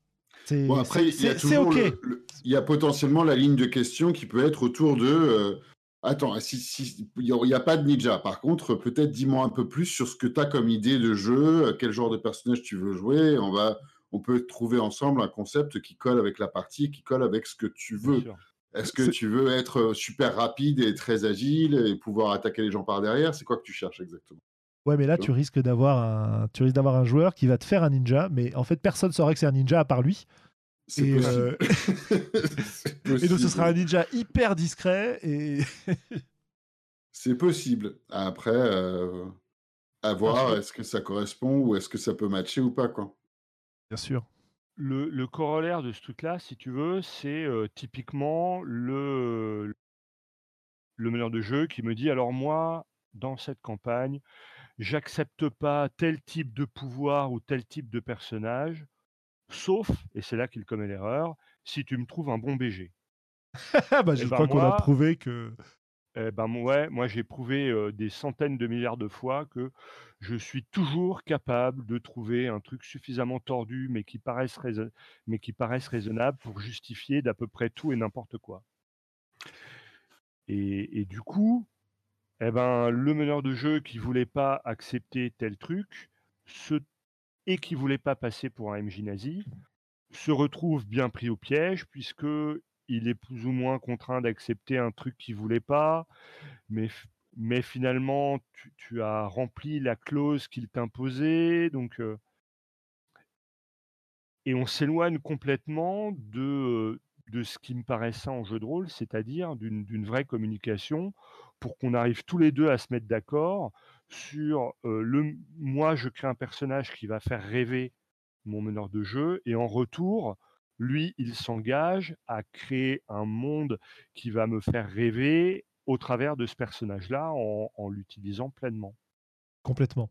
C'est Bon, après, c'est- il y a c'est- c'est toujours ok. le- le- il y a potentiellement la ligne de question qui peut être autour de. euh, attends, si, si- il n'y a, il y a pas de ninja. Par contre, peut-être dis-moi un peu plus sur ce que tu as comme idée de jeu, quel genre de personnage tu veux jouer. On, va, on peut trouver ensemble un concept qui colle avec la partie, qui colle avec ce que tu Bien veux. Est-ce que tu veux être euh, super rapide et très agile et pouvoir attaquer les gens par derrière? C'est quoi que tu cherches exactement? Ouais, mais là, tu risques d'avoir un, tu risques d'avoir un joueur qui va te faire un ninja, mais en fait, personne ne saurait que c'est un ninja à part lui. C'est Et, possible. euh, Et donc, ce sera un ninja hyper discret et C'est possible. Après, euh, à voir, est-ce que ça correspond ou est-ce que ça peut matcher ou pas, quoi. bien sûr. Le, le corollaire de ce truc-là, si tu veux, c'est euh, typiquement le, le meneur de jeu qui me dit alors moi, dans cette campagne, j'accepte pas tel type de pouvoir ou tel type de personnage, sauf, et c'est là qu'il commet l'erreur, si tu me trouves un bon BG. bah, je Eh ben, crois qu'on a prouvé que. Eh ben moi j'ai prouvé des centaines de milliards de fois que je suis toujours capable de trouver un truc suffisamment tordu mais qui paraisse, raisonnable pour justifier d'à peu près tout et n'importe quoi. Et, du coup, eh ben, le meneur de jeu qui voulait pas accepter tel truc et qui voulait pas passer pour un MJ nazi se retrouve bien pris au piège puisque il est plus ou moins contraint d'accepter un truc qu'il voulait pas, mais, mais finalement tu, tu as rempli la clause qu'il t'imposait, donc et on s'éloigne complètement de, de ce qui me paraissait en jeu de rôle, c'est-à-dire d'une vraie communication pour qu'on arrive tous les deux à se mettre d'accord sur le moi je crée un personnage qui va faire rêver mon meneur de jeu et en retour lui il s'engage à créer un monde qui va me faire rêver au travers de ce personnage là en, en l'utilisant pleinement. Complètement.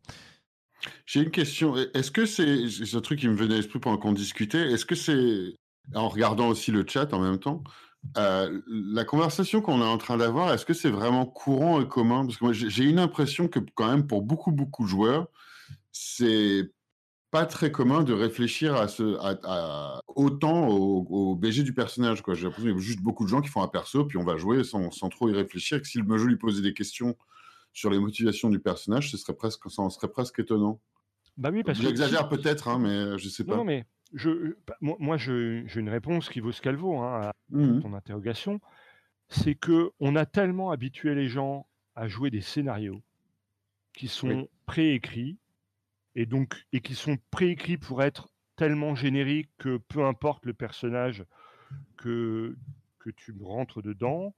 J'ai une question. Est-ce que c'est c'est un truc qui me venait à l'esprit pendant qu'on discutait Est-ce que c'est en regardant aussi le chat en même temps euh, la conversation qu'on est en train d'avoir Est-ce que c'est vraiment courant et commun? Parce que j'ai une impression que quand même pour beaucoup beaucoup de joueurs, c'est pas très commun de réfléchir à ce à, à- autant au, au BG du personnage. quoi. J'ai l'impression qu'il y a juste beaucoup de gens qui font un perso puis on va jouer sans, sans trop y réfléchir. Que si le jeu lui posait des questions sur les motivations du personnage, ce serait presque ça en serait presque étonnant. Bah oui, parce que J'exagère peut-être, hein, mais euh, je sais pas. non, mais je, bah, moi, j'ai une réponse qui vaut ce qu'elle vaut hein, à Mhm. ton interrogation. C'est que on a tellement habitué les gens à jouer des scénarios qui sont Oui. préécrits et donc et qui sont préécrits pour être tellement génériques que peu importe le personnage que que tu rentres dedans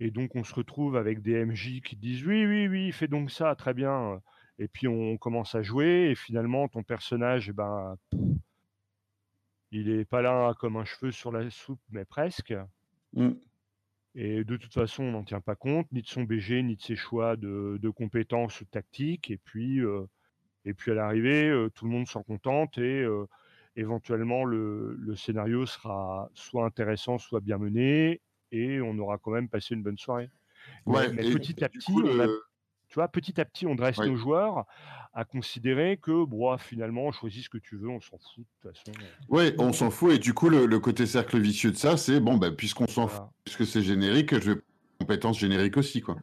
et donc on se retrouve avec des MJ qui disent oui oui oui fais donc ça très bien et puis on commence à jouer et finalement ton personnage eh ben il est pas là comme un cheveu sur la soupe mais presque Mm. et de toute façon, on n'en tient pas compte, ni de son BG, ni de ses choix de, de compétences tactiques. Et puis, euh, et puis à l'arrivée, euh, tout le monde s'en contente et euh, éventuellement le, le scénario sera soit intéressant, soit bien mené et on aura quand même passé une bonne soirée. Ouais, mais et petit à petit, coup, on a- tu vois, petit à petit, on dresse Oui. nos joueurs à considérer que, bon, finalement, choisis ce que tu veux, on s'en fout de toute façon. Ouais, on s'en fout. Et du coup, le, le côté cercle vicieux de ça, c'est bon, bah, puisqu'on s'en fout, puisque c'est générique, je vais compétences génériques aussi, quoi.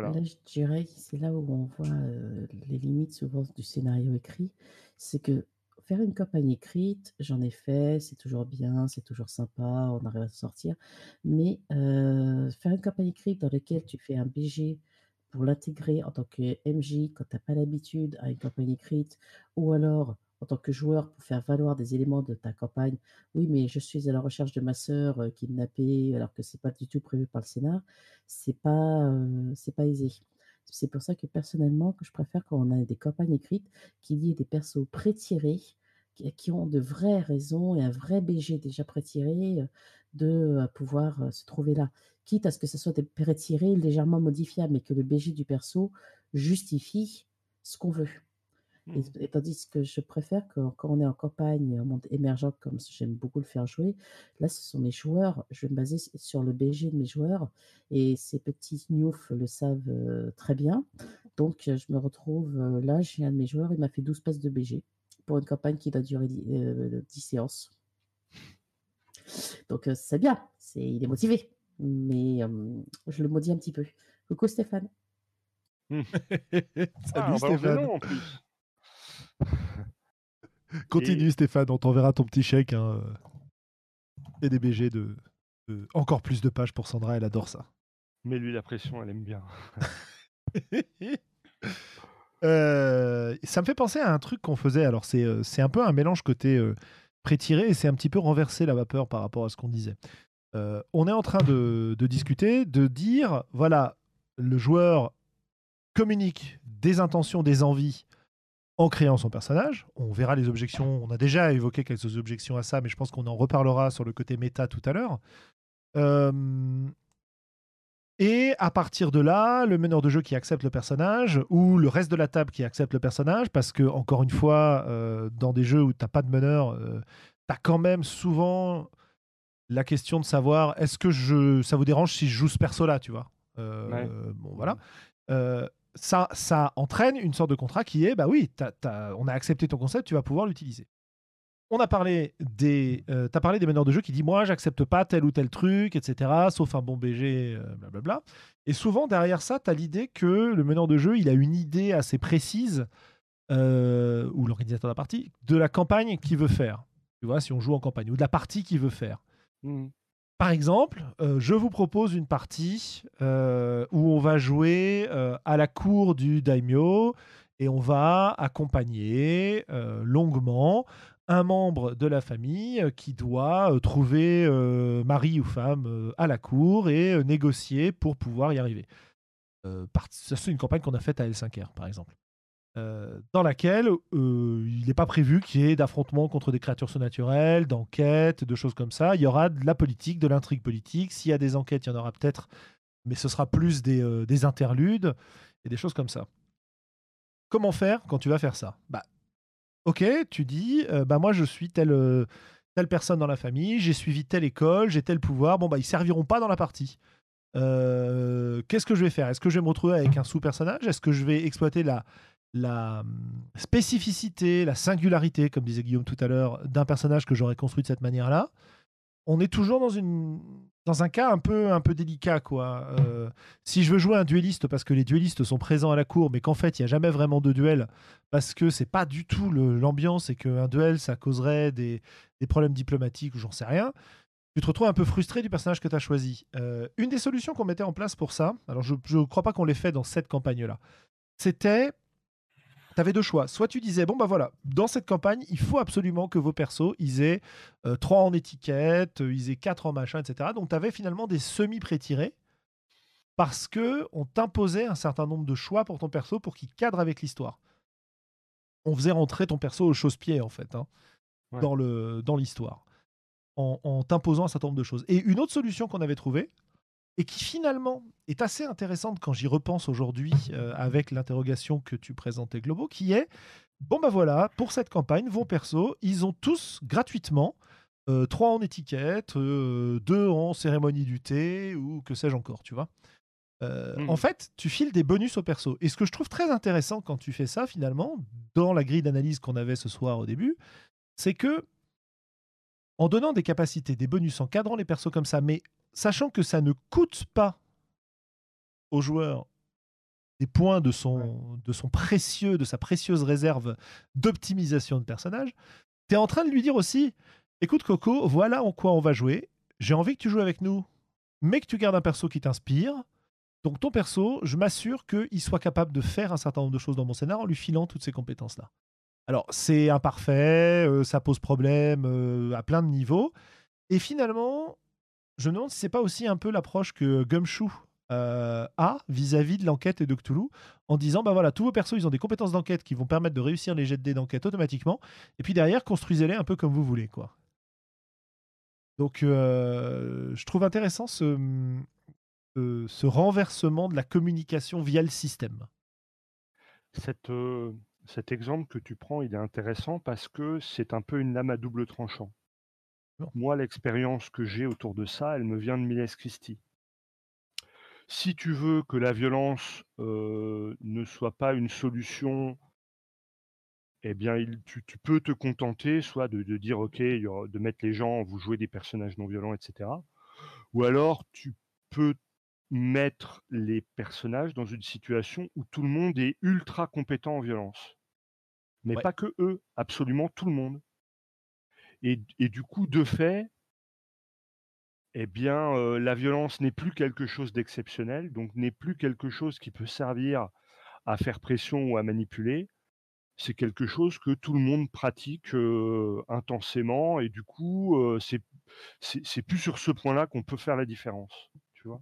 Là, je dirais que c'est là où on voit euh, les limites souvent du scénario écrit. C'est que faire une campagne écrite, j'en ai fait, c'est toujours bien, c'est toujours sympa, on arrive à sortir. Mais euh, faire une campagne écrite dans laquelle tu fais un BG pour l'intégrer en tant que MJ quand tu n'as pas l'habitude à une campagne écrite, ou alors en tant que joueur pour faire valoir des éléments de ta campagne. Oui, mais je suis à la recherche de ma sœur euh, kidnappée alors que c'est pas du tout prévu par le scénar c'est pas, euh, c'est pas aisé. C'est pour ça que personnellement, que je préfère quand on a des campagnes écrites, qu'il y ait des persos pré-tirés, qui, ont de vraies raisons et un vrai BG déjà pré-tiré euh, de pouvoir se trouver là. Quitte à ce que ce soit des pré-tirés légèrement modifiables, mais que le BG du perso justifie ce qu'on veut. Et, Mhm. et tandis que je préfère que quand on est en campagne, en monde émergent, comme j'aime beaucoup le faire jouer, là, ce sont mes joueurs. Je vais me baser sur le BG de mes joueurs. Et ces petits newfs le savent euh, très bien. Donc, je me retrouve euh, là, j'ai un de mes joueurs, il m'a fait 12 passes de BG pour une campagne qui va durer dix- euh, 10 séances. Donc, euh, c'est bien. C'est, il est motivé. Mais euh, je le maudis un petit peu. Coucou Stéphane. Ah, Salut enlever Stéphane. non, en plus. Continue Et- Stéphane, on t'enverra ton petit chèque. Hein. Et des BG de, de- encore plus de pages pour Sandra, elle adore ça. Mets-lui la pression, elle aime bien. Euh, ça me fait penser à un truc qu'on faisait. Alors, c'est euh, c'est un peu un mélange côté euh, pré-tiré et c'est un petit peu renverser la vapeur par rapport à ce qu'on disait. Euh, on est en train de, de discuter, de dire voilà, le joueur communique des intentions, des envies en créant son personnage. On verra les objections. On a déjà évoqué quelques objections à ça, mais je pense qu'on en reparlera sur le côté méta tout à l'heure. Euh, et à partir de là, le meneur de jeu qui accepte le personnage ou le reste de la table qui accepte le personnage, parce que, encore une fois, euh, dans des jeux où tu n'as pas de meneur, tu as quand même souvent la question de savoir est-ce que je, ça vous dérange si je joue ce perso-là, tu vois? Euh, Ouais. Bon, voilà. Ça, ça entraîne une sorte de contrat qui est bah oui, on a accepté ton concept, tu vas pouvoir l'utiliser. On a parlé des, euh, t'as parlé des meneurs de jeu qui disent moi j'accepte pas tel ou tel truc, etc. Sauf un bon BG, euh, blablabla. Et souvent derrière ça, tu as l'idée que le meneur de jeu il a une idée assez précise euh, ou l'organisateur de la partie de la campagne qu'il veut faire. Tu vois, si on joue en campagne ou de la partie qu'il veut faire. Mhm. Par exemple, euh, je vous propose une partie euh, où on va jouer euh, à la cour du daimyo et on va accompagner longuement un membre de la famille qui doit trouver mari ou femme à la cour et négocier pour pouvoir y arriver. C'est une campagne qu'on a faite à L5R, par exemple. Euh, dans laquelle euh, il n'est pas prévu qu'il y ait d'affrontements contre des créatures surnaturelles, d'enquêtes, de choses comme ça. Il y aura de la politique, de l'intrigue politique. S'il y a des enquêtes, il y en aura peut-être, mais ce sera plus des, euh, des interludes et des choses comme ça. Comment faire quand tu vas faire ça? Bah, ok, tu dis, bah moi je suis telle, telle personne dans la famille, j'ai suivi telle école, j'ai tel pouvoir. Bon bah ils serviront pas dans la partie. Qu'est-ce que je vais faire? Est-ce que je vais me retrouver avec un sous-personnage? Est-ce que je vais exploiter la la hum, spécificité, la singularité, comme disait Guillaume tout à l'heure, d'un personnage que j'aurais construit de cette manière-là, on est toujours dans une, dans un cas un peu, un peu délicat. quoi. Euh, si je veux jouer un dueliste parce que les duellistes sont présents à la cour, mais qu'en fait, il n'y a jamais vraiment de duel parce que c'est pas du tout l'ambiance et qu'un duel, ça causerait des, des problèmes diplomatiques ou j'en sais rien, tu te retrouves un peu frustré du personnage que tu as choisi. Euh, une des solutions qu'on mettait en place pour ça, alors je ne crois pas qu'on l'ait fait dans cette campagne-là, c'était tu avais deux choix. Soit tu disais, bon, bah voilà, dans cette campagne, il faut absolument que vos persos, ils aient euh, trois en étiquette, euh, ils aient quatre en machin, etc. Donc tu avais finalement des semi-prétirés parce que on t'imposait un certain nombre de choix pour ton perso pour qu'il cadre avec l'histoire. On faisait rentrer ton perso au chausse-pied, en fait, hein, dans l'histoire, dans en, en t'imposant un certain nombre de choses. Et une autre solution qu'on avait trouvée, et qui finalement est assez intéressante quand j'y repense aujourd'hui euh, avec l'interrogation que tu présentais Globo, qui est bon bah voilà, pour cette campagne, vos persos, ils ont tous gratuitement euh, trois en étiquette, euh, deux en cérémonie du thé ou que sais-je encore, tu vois. Mmh. En fait, tu files des bonus aux persos. Et ce que je trouve très intéressant quand tu fais ça, finalement, dans la grille d'analyse qu'on avait ce soir au début, c'est que en donnant des capacités, des bonus, en cadrant les persos comme ça, mais sachant que ça ne coûte pas au joueur des points de son, de son précieux, de sa précieuse réserve d'optimisation de personnage, tu es en train de lui dire aussi écoute Coco, voilà en quoi on va jouer. J'ai envie que tu joues avec nous, mais que tu gardes un perso qui t'inspire. Donc ton perso, je m'assure qu'il soit capable de faire un certain nombre de choses dans mon scénario en lui filant toutes ces compétences-là. Alors c'est imparfait, euh, ça pose problème euh, à plein de niveaux. Et finalement, je me demande si c'est pas aussi un peu l'approche que Gumshoe euh, a vis-à-vis de l'enquête et de Cthulhu en disant bah voilà tous vos persos ils ont des compétences d'enquête qui vont permettre de réussir les jets de dés d'enquête automatiquement. Et puis derrière construisez-les un peu comme vous voulez quoi. Donc euh, je trouve intéressant ce, euh, renversement de la communication via le système. Cette, cet exemple que tu prends il est intéressant parce que c'est un peu une lame à double tranchant moi, l'expérience que j'ai autour de ça, elle me vient de Miles Christie. Si tu veux que la violence ne soit pas une solution, eh bien, tu, peux te contenter soit de, dire, OK, de mettre les gens, vous jouez des personnages non violents, etc. Ou alors, tu peux mettre les personnages dans une situation où tout le monde est ultra compétent en violence. Mais pas que eux, absolument tout le monde. Et, du coup, de fait, eh bien, la violence n'est plus quelque chose d'exceptionnel, donc n'est plus quelque chose qui peut servir à faire pression ou à manipuler. C'est quelque chose que tout le monde pratique intensément, et du coup, c'est c'est plus sur ce point-là qu'on peut faire la différence, tu vois.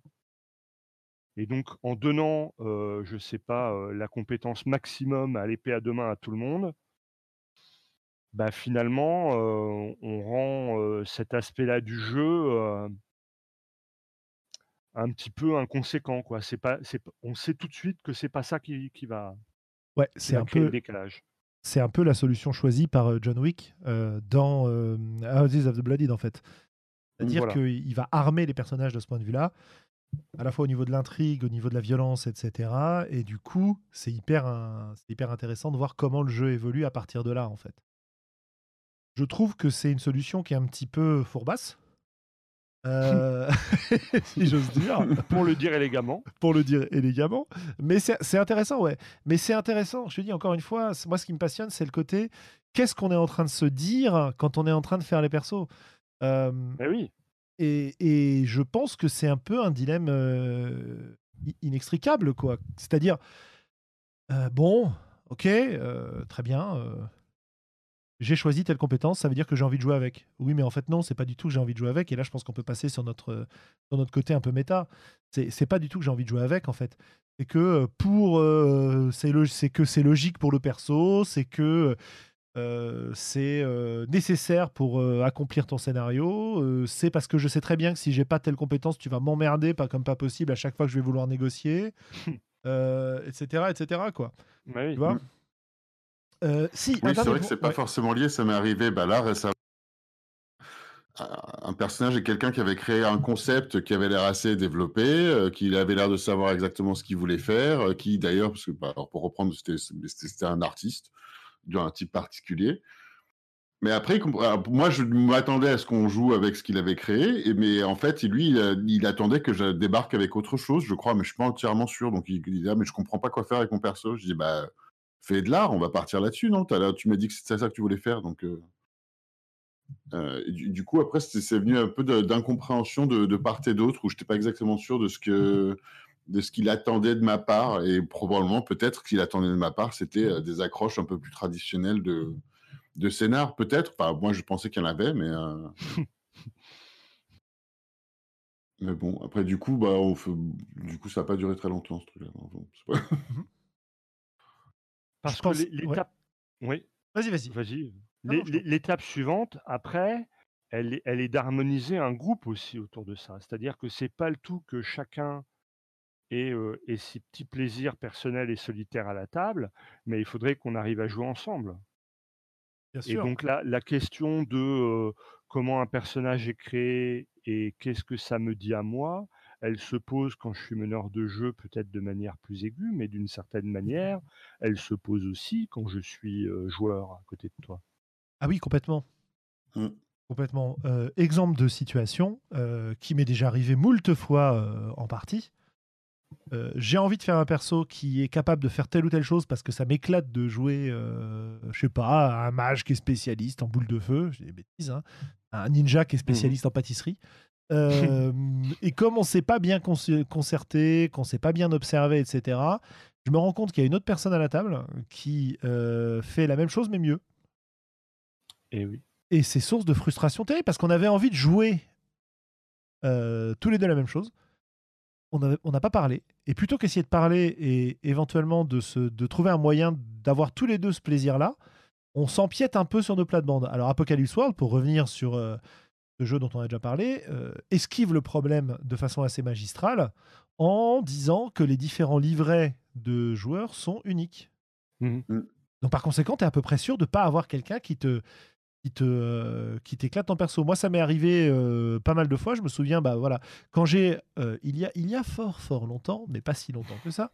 Et donc, en donnant, je sais pas, la compétence maximum à l'épée à deux mains à tout le monde, bah, finalement, on rend, cet aspect-là du jeu, un petit peu inconséquent, quoi. C'est pas c'est on sait tout de suite que c'est pas ça qui qui va Ouais, c'est un peu décalage. c'est un peu la solution choisie par, John Wick, dans, Houses of the Blooded, en fait. Mmh, C'est-à-dire qu'il va armer les personnages de ce point de vue-là, à la fois au niveau de l'intrigue, au niveau de la violence etc et du coup, c'est hyper c'est hyper intéressant de voir comment le jeu évolue à partir de là, en fait. Je trouve que c'est une solution qui est un petit peu fourbasse. Euh, si j'ose dire. Pour le dire élégamment. Pour le dire élégamment. Mais c'est intéressant, ouais. Mais c'est intéressant, je te dis encore une fois, moi ce qui me passionne, c'est le côté qu'est-ce qu'on est en train de se dire quand on est en train de faire les persos? Euh, oui. Et, et, je pense que c'est un peu un dilemme euh, inextricable, quoi. C'est-à-dire, euh, bon, ok, très bien j'ai choisi telle compétence, ça veut dire que j'ai envie de jouer avec. Oui, mais en fait, non, c'est pas du tout que j'ai envie de jouer avec. Et là, je pense qu'on peut passer sur notre, sur notre côté un peu méta. C'est pas du tout que j'ai envie de jouer avec, en fait. C'est que euh, pour. Euh, c'est que c'est logique pour le perso, c'est que. Euh, c'est nécessaire pour accomplir ton scénario. c'est parce que je sais très bien que si j'ai pas telle compétence, tu vas m'emmerder, pas comme pas possible à chaque fois que je vais vouloir négocier, etc., etc. Quoi. Bah tu vois? Euh, si, oui, c'est vrai que c'est pas forcément lié. Ça m'est arrivé bah, là récemment. Un personnage est quelqu'un qui avait créé un concept qui avait l'air assez développé, euh, qui avait l'air de savoir exactement ce qu'il voulait faire, euh, qui d'ailleurs, parce que bah, pour reprendre, c'était un artiste d'un type particulier. Mais après, moi, je m'attendais à ce qu'on joue avec ce qu'il avait créé, et, mais en fait, lui, il, attendait que je débarque avec autre chose, je crois, mais je suis pas entièrement sûr. Donc, il, disait, ah, mais je comprends pas quoi faire avec mon perso. Je dis, bah, fais de l'art, on va partir là-dessus, non? Tu m'as dit que c'était ça que tu voulais faire, donc. euh, euh, du, du coup, après, c'est venu un peu d'incompréhension de, de part et d'autre, où je n'étais pas exactement sûr de ce que de ce qu'il attendait de ma part, et probablement, peut-être qu'il attendait de ma part, c'était euh, des accroches un peu plus traditionnelles de, de scénar, peut-être. Enfin, moi, je pensais qu'il y en avait, mais. euh, Mais bon, après, du coup, bah, on fait- du coup ça n'a pas duré très longtemps, ce truc-là. Bon, Parce Je que pense- l'é- ouais. l'étape. Oui, Vas-y, vas-y. vas-y. L'étape suivante, après, elle est, elle est d'harmoniser un groupe aussi autour de ça. C'est-à-dire que c'est pas le tout que chacun ait, euh, ait ses petits plaisirs personnels et solitaires à la table, mais il faudrait qu'on arrive à jouer ensemble. Bien Et sûr. donc là, la question de euh, comment un personnage est créé et qu'est-ce que ça me dit à moi, elle se pose quand je suis meneur de jeu, peut-être de manière plus aiguë, mais d'une certaine manière, elle se pose aussi quand je suis joueur à côté de toi. Ah oui, complètement. Mm. Complètement. Euh, exemple de situation euh, qui m'est déjà arrivé moult fois euh, en partie. Euh, J'ai envie de faire un perso qui est capable de faire telle ou telle chose parce que ça m'éclate de jouer, euh, je sais pas, un mage qui est spécialiste en boule de feu, j'ai des bêtises, hein, un ninja qui est spécialiste en pâtisserie. Euh, et comme on s'est pas bien conce- concerté, qu'on s'est pas bien observé, etc., je me rends compte qu'il y a une autre personne à la table qui euh, fait la même chose mais mieux. Et oui. Et c'est source de frustration terrible parce qu'on avait envie de jouer euh, tous les deux la même chose. On n'a pas parlé. Et plutôt qu'essayer de parler et éventuellement de, se, de trouver un moyen d'avoir tous les deux ce plaisir-là, on s'empiète un peu sur nos plates-bandes. Alors Apocalypse World, pour revenir sur ce jeu dont on a déjà parlé, euh, esquive le problème de façon assez magistrale en disant que les différents livrets de joueurs sont uniques. Mhm. Donc par conséquent, tu es à peu près sûr de ne pas avoir quelqu'un qui te qui te euh, qui t'éclate en perso. Moi, ça m'est arrivé euh, pas mal de fois. Je me souviens, bah voilà, quand j'ai euh, il y a il y a fort fort longtemps, mais pas si longtemps que ça,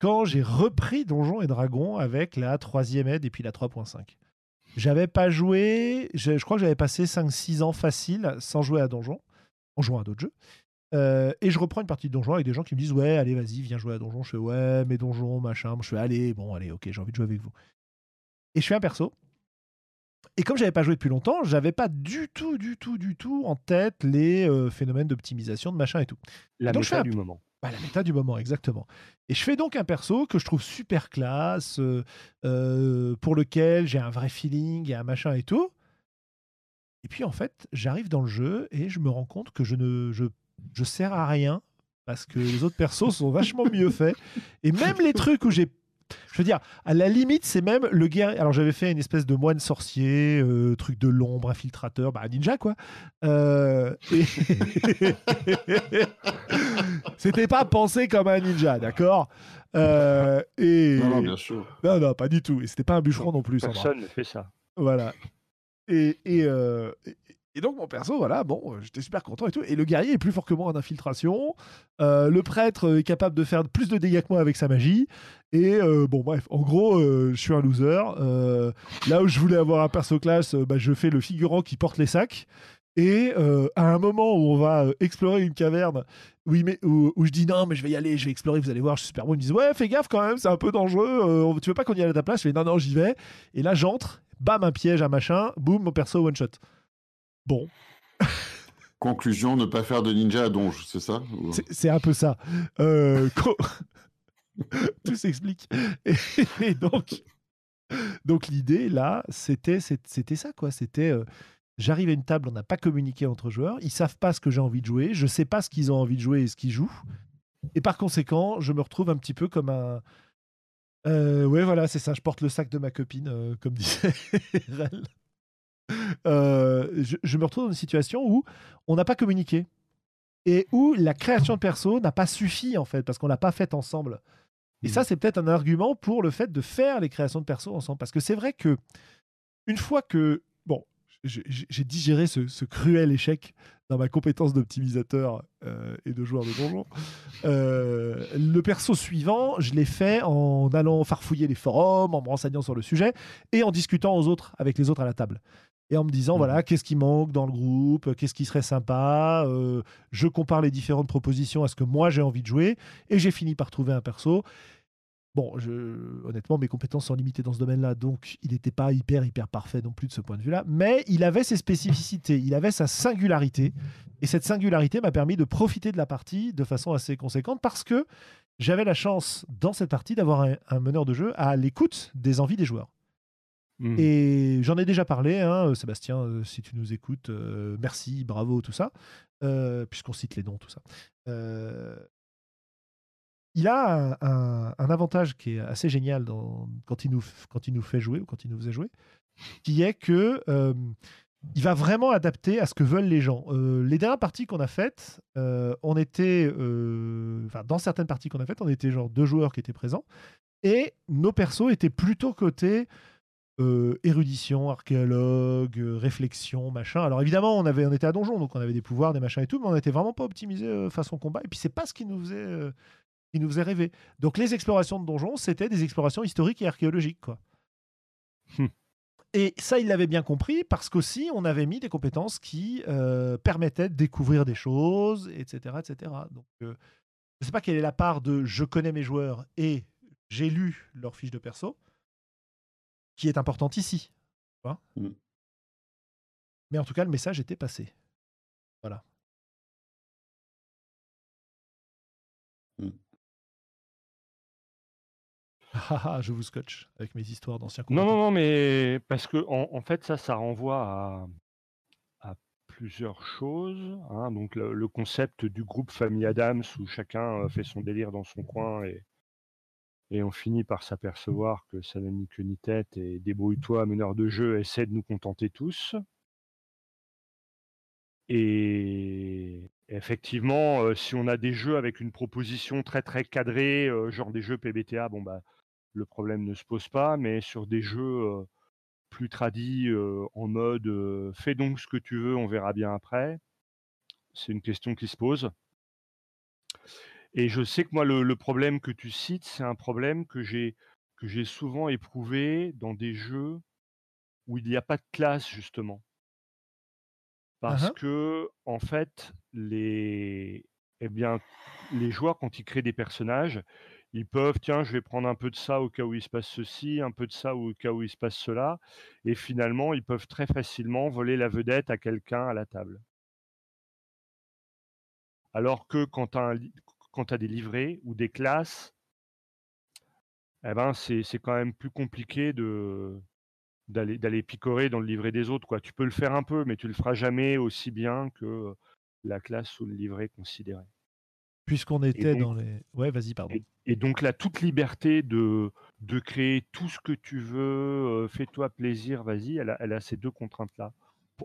quand j'ai repris Donjons et Dragons avec la troisième aide et puis la 3.5. J'avais pas joué, je, je crois que j'avais passé 5-6 ans facile sans jouer à Donjons, en jouant à d'autres jeux. Euh, et je reprends une partie de Donjons avec des gens qui me disent Ouais, allez, vas-y, viens jouer à Donjons. Je fais Ouais, mais Donjons, machin. Je fais Allez, bon, allez, ok, j'ai envie de jouer avec vous. Et je fais un perso. Et comme j'avais pas joué depuis longtemps, j'avais pas du tout, du tout, du tout en tête les euh, phénomènes d'optimisation, de machin et tout. La Donc, je fais méta un- du moment. Bah, la méta du moment, exactement. Et je fais donc un perso que je trouve super classe, euh, euh, pour lequel j'ai un vrai feeling et un machin et tout. Et puis en fait, j'arrive dans le jeu et je me rends compte que je ne je, je sers à rien parce que les autres persos sont vachement mieux faits. Et même les trucs où j'ai. Je veux dire, à la limite, c'est même le guerrier. Alors j'avais fait une espèce de moine sorcier, euh, truc de l'ombre, infiltrateur, bah ninja quoi. Euh, et- C'était pas pensé comme un ninja, d'accord? Euh, Et Non, non, bien sûr. non, non, pas du tout. Et c'était pas un bûcheron non plus. Sandra. Personne ne fait ça. Voilà. Et, et, euh, et- donc mon perso, voilà, bon, euh, j'étais super content et tout. Et le guerrier est plus fort que moi en infiltration. Euh, le prêtre est capable de faire plus de dégâts que moi avec sa magie. Et euh, bon, bref, en gros, euh, je suis un loser. Euh, là où je voulais avoir un perso classe, euh, bah, je fais le figurant qui porte les sacs. Et euh, à un moment où on va euh, explorer une caverne, où, met- où- je dis non, mais je vais y aller, je vais explorer, vous allez voir, je suis super bon. Ils me disent ouais, fais gaffe quand même, c'est un peu dangereux. euh, tu veux pas qu'on y aille à ta place? Je fais non, non, j'y vais. Et là, j'entre, bam, un piège, un machin, boum, mon perso one shot. Bon, Conclusion, ne pas faire de ninja à donge, c'est ça c'est- un peu ça. Euh, Tout s'explique. Et, et donc, donc l'idée là, c'était ça quoi. C'était euh, j'arrive à une table, on n'a pas communiqué entre joueurs, ils savent pas ce que j'ai envie de jouer, je sais pas ce qu'ils ont envie de jouer et ce qu'ils jouent, et par conséquent, je me retrouve un petit peu comme un euh, ouais voilà c'est ça, je porte le sac de ma copine euh, comme disait Rel. Euh, je, je me retrouve dans une situation où on n'a pas communiqué et où la création de perso n'a pas suffi en fait parce qu'on l'a pas faite ensemble. Et ça, c'est peut-être un argument pour le fait de faire les créations de perso ensemble. Parce que c'est vrai que une fois que bon, j'ai j'ai digéré ce, ce cruel échec dans ma compétence d'optimisateur euh, et de joueur de donjon, euh, le perso suivant, je l'ai fait en allant farfouiller les forums, en me renseignant sur le sujet et en discutant aux autres avec les autres à la table. Et en me disant Mhm. voilà qu'est-ce qui manque dans le groupe, qu'est-ce qui serait sympa. euh, je compare les différentes propositions à ce que moi j'ai envie de jouer et j'ai fini par trouver un perso. Bon, je, honnêtement, mes compétences sont limitées dans ce domaine-là, donc il n'était pas hyper, hyper parfait non plus de ce point de vue-là, mais il avait ses spécificités, il avait sa singularité, et cette singularité m'a permis de profiter de la partie de façon assez conséquente parce que j'avais la chance, dans cette partie, d'avoir un, un meneur de jeu à l'écoute des envies des joueurs. Mmh. Et j'en ai déjà parlé, hein, Sébastien, euh, si tu nous écoutes, euh, merci, bravo, tout ça, euh, puisqu'on cite les noms, tout ça. Euh, il a un, avantage qui est assez génial quand, il nous, fait jouer ou quand il nous faisait jouer, qui est que euh, il va vraiment adapter à ce que veulent les gens. Euh, les dernières parties qu'on a faites, euh, on était, euh, enfin dans certaines parties qu'on a faites, on était genre deux joueurs qui étaient présents et nos persos étaient plutôt côté euh, érudition, archéologue, euh, réflexion, machin. Alors évidemment, on, avait, on était à donjon, donc on avait des pouvoirs, des machins et tout, mais on n'était vraiment pas optimisé euh, façon combat. Et puis c'est pas ce qui nous faisait, euh, qui nous faisait rêver. Donc les explorations de donjons, c'était des explorations historiques et archéologiques, quoi. Hmm. Et ça, il l'avait bien compris parce qu'aussi, on avait mis des compétences qui permettaient de découvrir des choses, etc. etc. Donc, je ne sais pas quelle est la part de je connais mes joueurs et j'ai lu leur fiche de perso qui est importante ici. Mm. Mais en tout cas, le message était passé. Voilà. Mm. Ah, ah, je vous scotche avec mes histoires d'anciens Non, non, non, mais parce que en, en fait, ça, ça renvoie à, à plusieurs choses. hein. Donc, le, le concept du groupe Famille Adams où chacun euh, fait son délire dans son coin et, et on finit par s'apercevoir que ça n'a ni queue ni tête et débrouille-toi, meneur de jeu, essaie de nous contenter tous. Et effectivement, euh, si on a des jeux avec une proposition très très cadrée, euh, genre des jeux PBTA, bon bah le problème ne se pose pas, mais sur des jeux euh, plus tradis en mode fais donc ce que tu veux, on verra bien après, c'est une question qui se pose. Et je sais que moi, le, le problème que tu cites, c'est un problème que j'ai que j'ai souvent éprouvé dans des jeux où il n'y a pas de classe justement, parce Uh-huh. que en fait, les eh bien les joueurs quand ils créent des personnages, ils peuvent tiens, je vais prendre un peu de ça au cas où il se passe ceci, un peu de ça au cas où il se passe cela, et finalement ils peuvent très facilement voler la vedette à quelqu'un à la table. Alors que quand tu quand as des livrets ou des classes, eh ben c'est quand même plus compliqué de d'aller picorer dans le livret des autres. Quoi. Tu peux le faire un peu, mais tu le feras jamais aussi bien que la classe ou le livret considéré. Puisqu'on était donc, dans les. Ouais, vas-y, pardon. et, et donc là, toute liberté de, de créer tout ce que tu veux, euh, fais-toi plaisir, vas-y, elle a, elle a ces deux contraintes-là,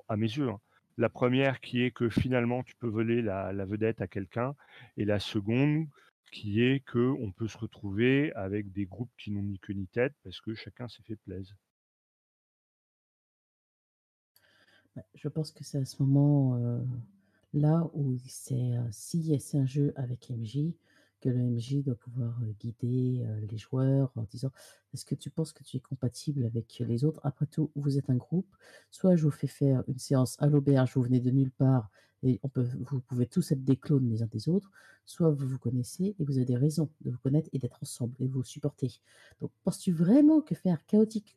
à mes yeux. hein. La première qui est que finalement tu peux voler la, vedette à quelqu'un, et la seconde qui est que on peut se retrouver avec des groupes qui n'ont ni queue ni tête parce que chacun s'est fait plaisir. Bah, Je pense que c'est à ce moment euh, là où c'est si c'est un jeu avec MJ, que le MJ doit pouvoir guider les joueurs en disant est-ce que tu penses que tu es compatible avec les autres? Après tout, vous êtes un groupe. Soit je vous fais faire une séance à l'auberge, vous venez de nulle part et on peut, vous pouvez tous être des clones les uns des autres. Soit vous vous connaissez et vous avez des raisons de vous connaître et d'être ensemble et vous supporter. Donc, penses-tu vraiment que faire chaotique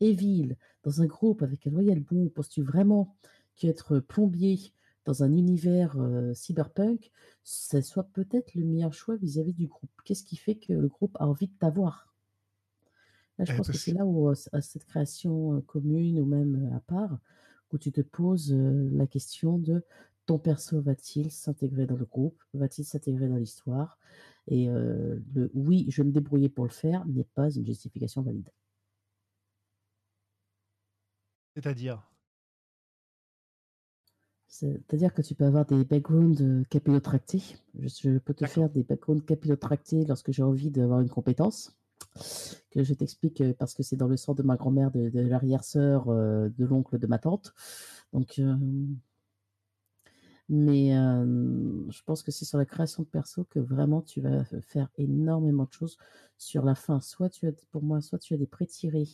et ville dans un groupe avec un loyal bon, penses-tu vraiment qu'être plombier dans un univers euh, cyberpunk, ce soit peut-être le meilleur choix vis-à-vis du groupe. Qu'est-ce qui fait que le groupe a envie de t'avoir? Là, je Eh, pense que parce- c'est là où, à cette création commune ou même à part, où tu te poses la question de ton perso va-t-il s'intégrer dans le groupe Va-t-il s'intégrer dans l'histoire? Et euh, le oui, je vais me débrouiller pour le faire n'est pas une justification valide. C'est-à-dire? C'est-à-dire que tu peux avoir des backgrounds euh, capillotractés. Je, je peux te faire des backgrounds capillotractés lorsque j'ai envie d'avoir une compétence. Que je t'explique euh, parce que c'est dans le sang de ma grand-mère, de, de l'arrière-sœur, euh, de l'oncle de ma tante. Donc, euh, mais euh, je pense que c'est sur la création de perso que vraiment tu vas faire énormément de choses sur la fin. Soit tu as, pour moi, soit tu as des pré-tirés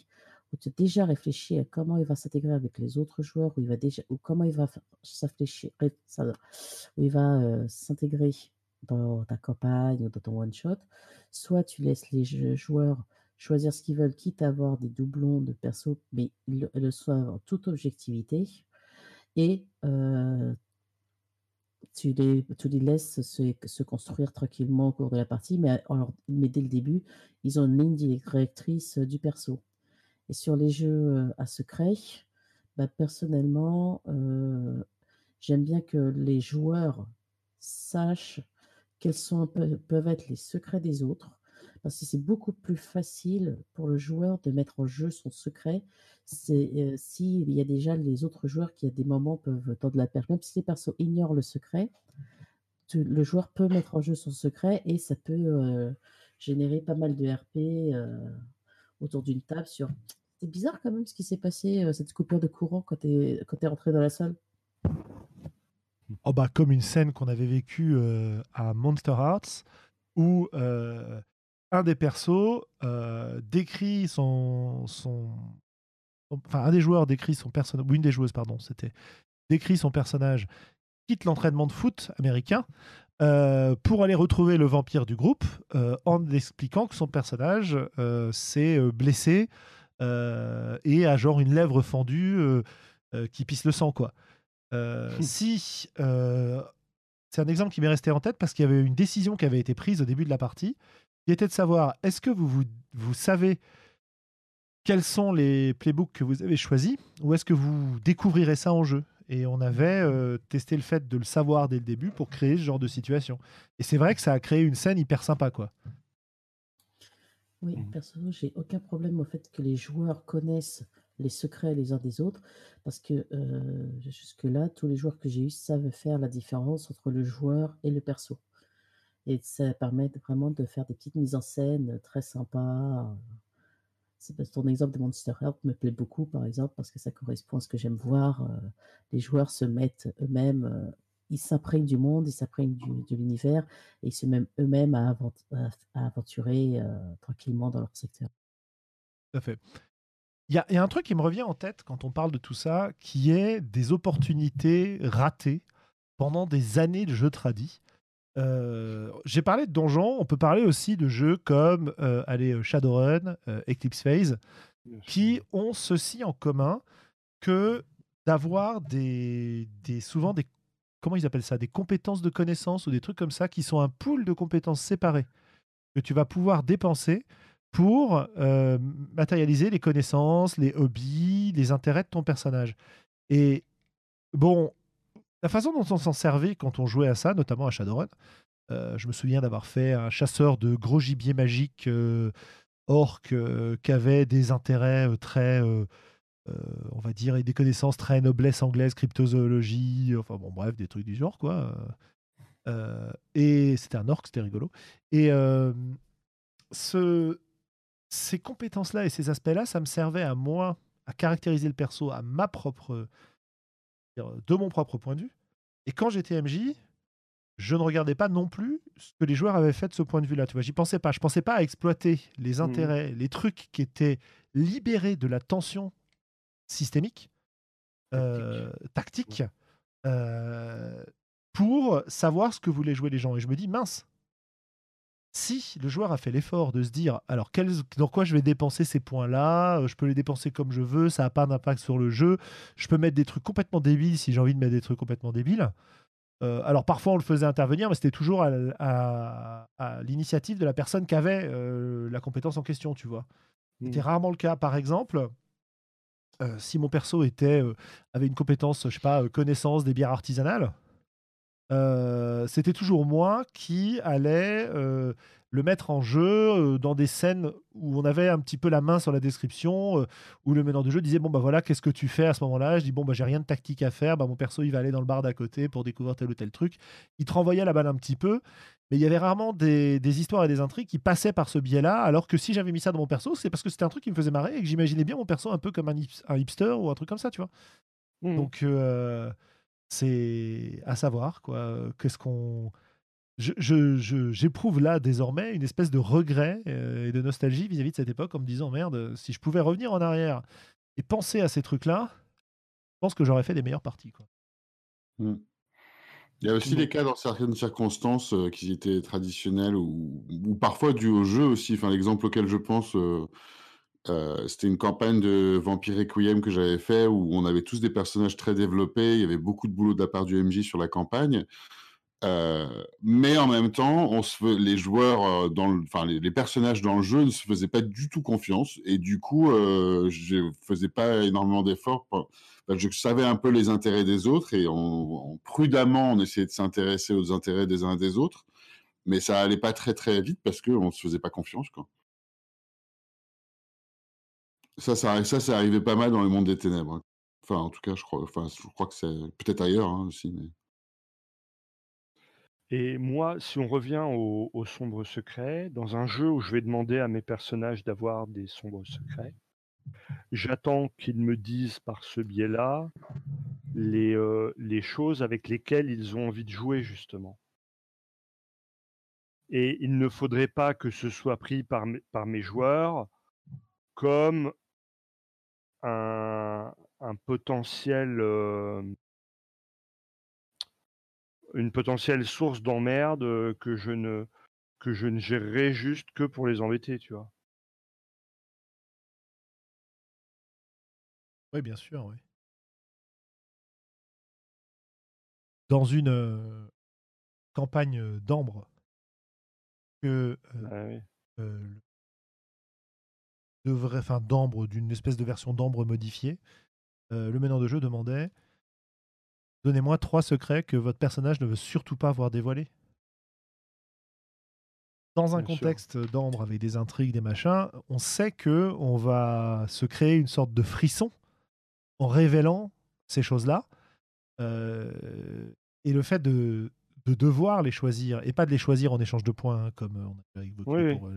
tu as déjà réfléchi à comment il va s'intégrer avec les autres joueurs, où il va déjà, ou comment il va où il va euh, s'intégrer dans ta campagne ou dans ton one shot, soit tu laisses les joueurs choisir ce qu'ils veulent, quitte à avoir des doublons de perso, mais le, le soient en toute objectivité, et euh, tu les, tu les laisses se, construire tranquillement au cours de la partie, mais, alors, mais dès le début, ils ont une ligne directrice du perso. Et sur les jeux à secret, bah, personnellement, euh, j'aime bien que les joueurs sachent quels sont, peuvent être les secrets des autres, parce que c'est beaucoup plus facile pour le joueur de mettre en jeu son secret. C'est s'il y a déjà les autres joueurs qui à des moments peuvent tendre la perche, même si les persos ignorent le secret, le joueur peut mettre en jeu son secret et ça peut générer pas mal de RP autour d'une table sur. C'est bizarre quand même ce qui s'est passé, cette coupure de courant quand tu es, es rentré dans la salle. Oh bah, comme une scène qu'on avait vécue à Monster Hearts où un des persos décrit son, son, enfin un des joueurs décrit son personnage, ou une des joueuses, pardon, c'était décrit son personnage, quitte l'entraînement de foot américain euh, pour aller retrouver le vampire du groupe euh, en expliquant que son personnage euh, s'est blessé et a genre une lèvre fendue qui pisse le sang, quoi. si c'est un exemple qui m'est resté en tête parce qu'il y avait une décision qui avait été prise au début de la partie, qui était de savoir est-ce que vous, vous, vous savez quels sont les playbooks que vous avez choisis ou est-ce que vous découvrirez ça en jeu? Et on avait euh, testé le fait de le savoir dès le début pour créer ce genre de situation. Et c'est vrai que ça a créé une scène hyper sympa, quoi. Oui, mmh. personnellement, j'ai aucun problème au fait que les joueurs connaissent les secrets les uns des autres, parce que euh, jusque-là, tous les joueurs que j'ai eus savent faire la différence entre le joueur et le perso. Et ça permet vraiment de faire des petites mises en scène très sympas. Ton exemple de Monster Heart me plaît beaucoup, par exemple, parce que ça correspond à ce que j'aime voir. Euh, les joueurs se mettent eux-mêmes, euh, ils s'imprègnent du monde, ils s'imprègnent de l'univers, et ils se mettent eux-mêmes à, aventurer euh, tranquillement dans leur secteur. Tout à fait. Il y, y, a un truc qui me revient en tête quand on parle de tout ça, qui est des opportunités ratées pendant des années de jeux tradis. Euh, j'ai parlé de donjons, on peut parler aussi de jeux comme euh, allez, euh, Shadowrun, Eclipse Phase, qui ont ceci en commun que d'avoir des, des, souvent des comment ils appellent ça des compétences de connaissances ou des trucs comme ça qui sont un pool de compétences séparées que tu vas pouvoir dépenser pour matérialiser les connaissances, les hobbies, les intérêts de ton personnage. Et bon, la façon dont on s'en servait quand on jouait à ça, notamment à Shadowrun, euh, je me souviens d'avoir fait un chasseur de gros gibier magique euh, orc euh, qui avait des intérêts très, on va dire, et des connaissances très noblesse anglaise, cryptozoologie, enfin bon, bref, des trucs du genre, quoi. et c'était un orc, c'était rigolo. Et ce, ces compétences-là et ces aspects-là, ça me servait à moi à caractériser le perso à ma propre de mon propre point de vue. Et quand j'étais MJ, je ne regardais pas non plus ce que les joueurs avaient fait de ce point de vue-là. Tu vois, j'y pensais pas. Je pensais pas à exploiter les mmh. intérêts, les trucs qui étaient libérés de la tension systémique, tactique, euh, euh, pour savoir ce que voulaient jouer les gens. Et je me dis, mince, si le joueur a fait l'effort de se dire, alors dans quoi je vais dépenser ces points-là, euh, je peux les dépenser comme je veux, ça n'a pas d'impact sur le jeu, je peux mettre des trucs complètement débiles si j'ai envie de mettre des trucs complètement débiles. Euh, alors parfois on le faisait intervenir, mais c'était toujours à, l'initiative de la personne qui avait euh, la compétence en question, tu vois. C'était mmh. rarement le cas. Par exemple, si mon perso était, avait une compétence, je sais pas, connaissance des bières artisanales, euh, c'était toujours moi qui allais euh, le mettre en jeu euh, dans des scènes où on avait un petit peu la main sur la description, où le meneur de jeu disait bon bah voilà qu'est-ce que tu fais à ce moment-là? Je dis bon bah j'ai rien de tactique à faire, bah mon perso il va aller dans le bar d'à côté pour découvrir tel ou tel truc. Il te renvoyait la balle un petit peu, mais il y avait rarement des, histoires et des intrigues qui passaient par ce biais-là. Alors que si j'avais mis ça dans mon perso, c'est parce que c'était un truc qui me faisait marrer et que j'imaginais bien mon perso un peu comme un, hipster ou un truc comme ça, tu vois? Mmh. Donc c'est à savoir quoi. Qu'est-ce qu'on j'éprouve là désormais une espèce de regret et de nostalgie vis-à-vis de cette époque en me disant merde, si je pouvais revenir en arrière et penser à ces trucs-là, je pense que j'aurais fait des meilleures parties. Quoi. Mmh. Il y a aussi des cas dans certaines circonstances qui étaient traditionnelles ou, ou, parfois dus au jeu aussi. Enfin, l'exemple auquel je pense, c'était une campagne de Vampire Requiem que j'avais fait où on avait tous des personnages très développés. Il y avait beaucoup de boulot de la part du MJ sur la campagne. mais en même temps, on se les joueurs, enfin les, personnages dans le jeu ne se faisaient pas du tout confiance et du coup, je faisais pas énormément d'efforts je savais un peu les intérêts des autres et on, prudemment, on essayait de s'intéresser aux intérêts des uns et des autres, mais ça allait pas très très vite parce qu'on se faisait pas confiance. Quoi. Ça, ça, ça, c'est arrivé pas mal dans le monde des ténèbres. Hein. Enfin, en tout cas, je crois, que c'est peut-être ailleurs hein, aussi. Et moi, si on revient au, au sombre secret, dans un jeu où je vais demander à mes personnages d'avoir des sombres secrets, J'attends qu'ils me disent par ce biais-là les, euh, les choses avec lesquelles ils ont envie de jouer justement. Et il ne faudrait pas que ce soit pris par mes joueurs comme un, un potentiel, euh, une potentielle source d'emmerde que je ne que je ne gérerai juste que pour les embêter, tu vois. Oui, bien sûr, oui. Dans une campagne d'ambre que ah enfin d'ambre, d'une espèce de version d'ambre modifiée, le meneur de jeu demandait Donnez-moi trois secrets que votre personnage ne veut surtout pas voir dévoilés. Dans un contexte d'ambre avec des intrigues, des machins, on sait que on va se créer une sorte de frisson en révélant ces choses-là. Euh, et le fait de, de, devoir les choisir, et pas de les choisir en échange de points, hein, comme on a évoqué pour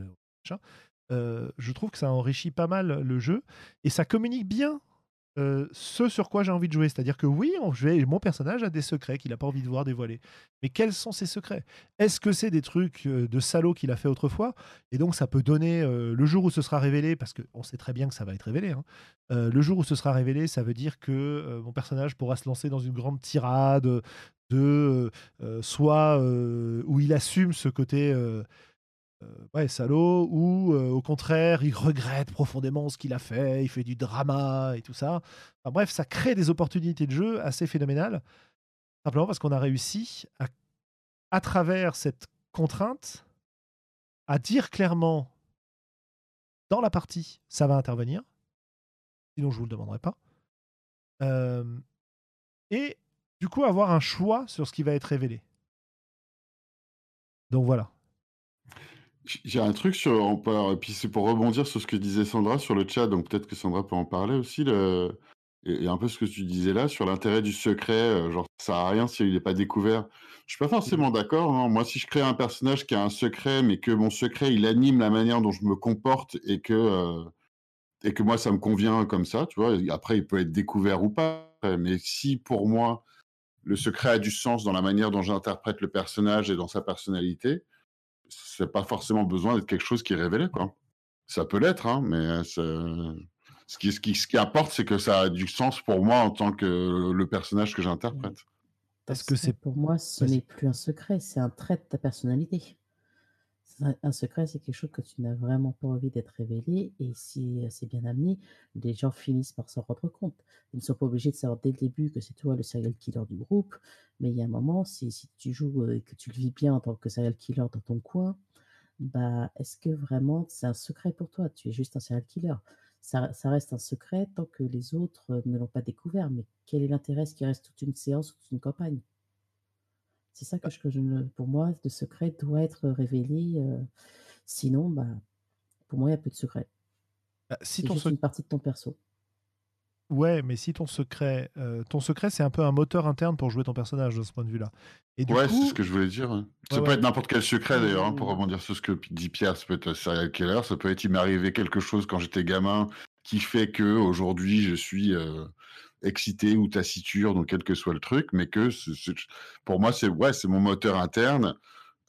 euh, je trouve que ça enrichit pas mal le jeu, et ça communique bien euh, ce sur quoi j'ai envie de jouer. C'est-à-dire que oui, on, mon personnage a des secrets qu'il n'a pas envie de voir dévoiler. Mais quels sont ces secrets? Est-ce que c'est des trucs euh, de salaud qu'il a fait autrefois? Et donc ça peut donner, le jour où ce sera révélé, parce qu'on sait très bien que ça va être révélé, hein, le jour où ce sera révélé, ça veut dire que mon personnage pourra se lancer dans une grande tirade de soit où il assume ce côté ouais, salaud, ou euh, au contraire, il regrette profondément ce qu'il a fait, il fait du drama et tout ça. Bref, ça crée des opportunités de jeu assez phénoménales, simplement parce qu'on a réussi à, à travers cette contrainte, à dire clairement dans la partie, ça va intervenir, sinon je vous le demanderai pas. Euh, et du coup, avoir un choix sur ce qui va être révélé. Donc voilà. J'ai un truc sur puis c'est pour rebondir sur ce que disait Sandra sur le chat, donc peut-être que Sandra peut en parler aussi, le et un peu ce que tu disais là sur l'intérêt du secret, euh, genre ça sert à rien s'il n'est pas découvert. Je suis pas forcément d'accord, hein. Moi, si je crée un personnage qui a un secret, mais que mon secret, il anime la manière dont je me comporte et que, euh, et que moi ça me convient comme ça, tu vois? après il peut être découvert ou pas, mais si pour moi, le secret a du sens dans la manière dont j'interprète le personnage et dans sa personnalité c'est pas forcément besoin d'être quelque chose qui est révélé, quoi. Ça peut l'être, hein, mais ce qui, ce, qui, ce qui importe, c'est que ça a du sens pour moi en tant que le personnage que j'interprète. Parce que c'est pour moi, ce n'est plus un secret, c'est un trait de ta personnalité un secret, c'est quelque chose que tu n'as vraiment pas envie d'être révélé. Et si c'est bien amené, les gens finissent par s'en rendre compte. Ils ne sont pas obligés de savoir dès le début que c'est toi le serial killer du groupe. Mais il y a un moment, si, tu joues et que tu le vis bien en tant que serial killer dans ton coin, bah, est-ce que vraiment c'est un secret pour toi? Tu es juste un serial killer. Ça, reste un secret tant que les autres ne l'ont pas découvert. Mais quel est l'intérêt? Qui reste toute une séance, toute une campagne? C'est ça que, je, que je pour moi, le secret doit être révélé. Euh, sinon, bah, pour moi, il y a peu de secret. Bah, si ton juste une partie de ton perso. Ouais, mais si ton secret, euh, ton secret, c'est un peu un moteur interne pour jouer ton personnage de ce point de vue-là. Et ouais, c'est ce que je voulais dire. Hein. Ça peut être n'importe quel secret d'ailleurs, hein, pour rebondir sur ce que dit Pierre. Ça peut être un serial killer, ça peut être il m'est arrivé quelque chose quand j'étais gamin qui fait que aujourd'hui je suis euh, excité ou taciturne, donc quel que soit le truc, mais que pour moi, c'est ouais, c'est mon moteur interne.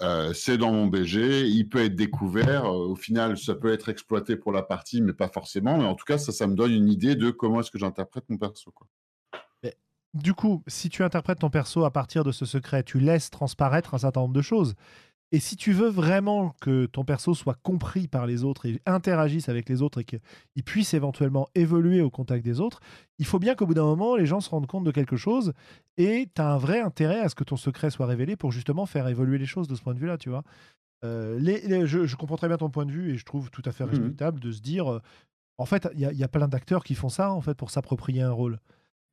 euh, c'est dans mon BG, il peut être découvert. euh, au final, ça peut être exploité pour la partie, mais pas forcément. Mais en tout cas, ça, ça me donne une idée de comment est-ce que j'interprète mon perso. Quoi. Du coup, si tu interprètes ton perso à partir de ce secret, tu laisses transparaître un certain nombre de choses. Et si tu veux vraiment que ton perso soit compris par les autres et interagisse avec les autres et qu'il puisse éventuellement évoluer au contact des autres, il faut bien qu'au bout d'un moment, les gens se rendent compte de quelque chose et tu as un vrai intérêt à ce que ton secret soit révélé pour justement faire évoluer les choses de ce point de vue-là, tu vois. Euh, les- les- je, je comprends très bien ton point de vue et je trouve tout à fait Mhm. respectable de se dire, euh, en fait, il y, a- il y a plein d'acteurs qui font ça en fait pour s'approprier un rôle.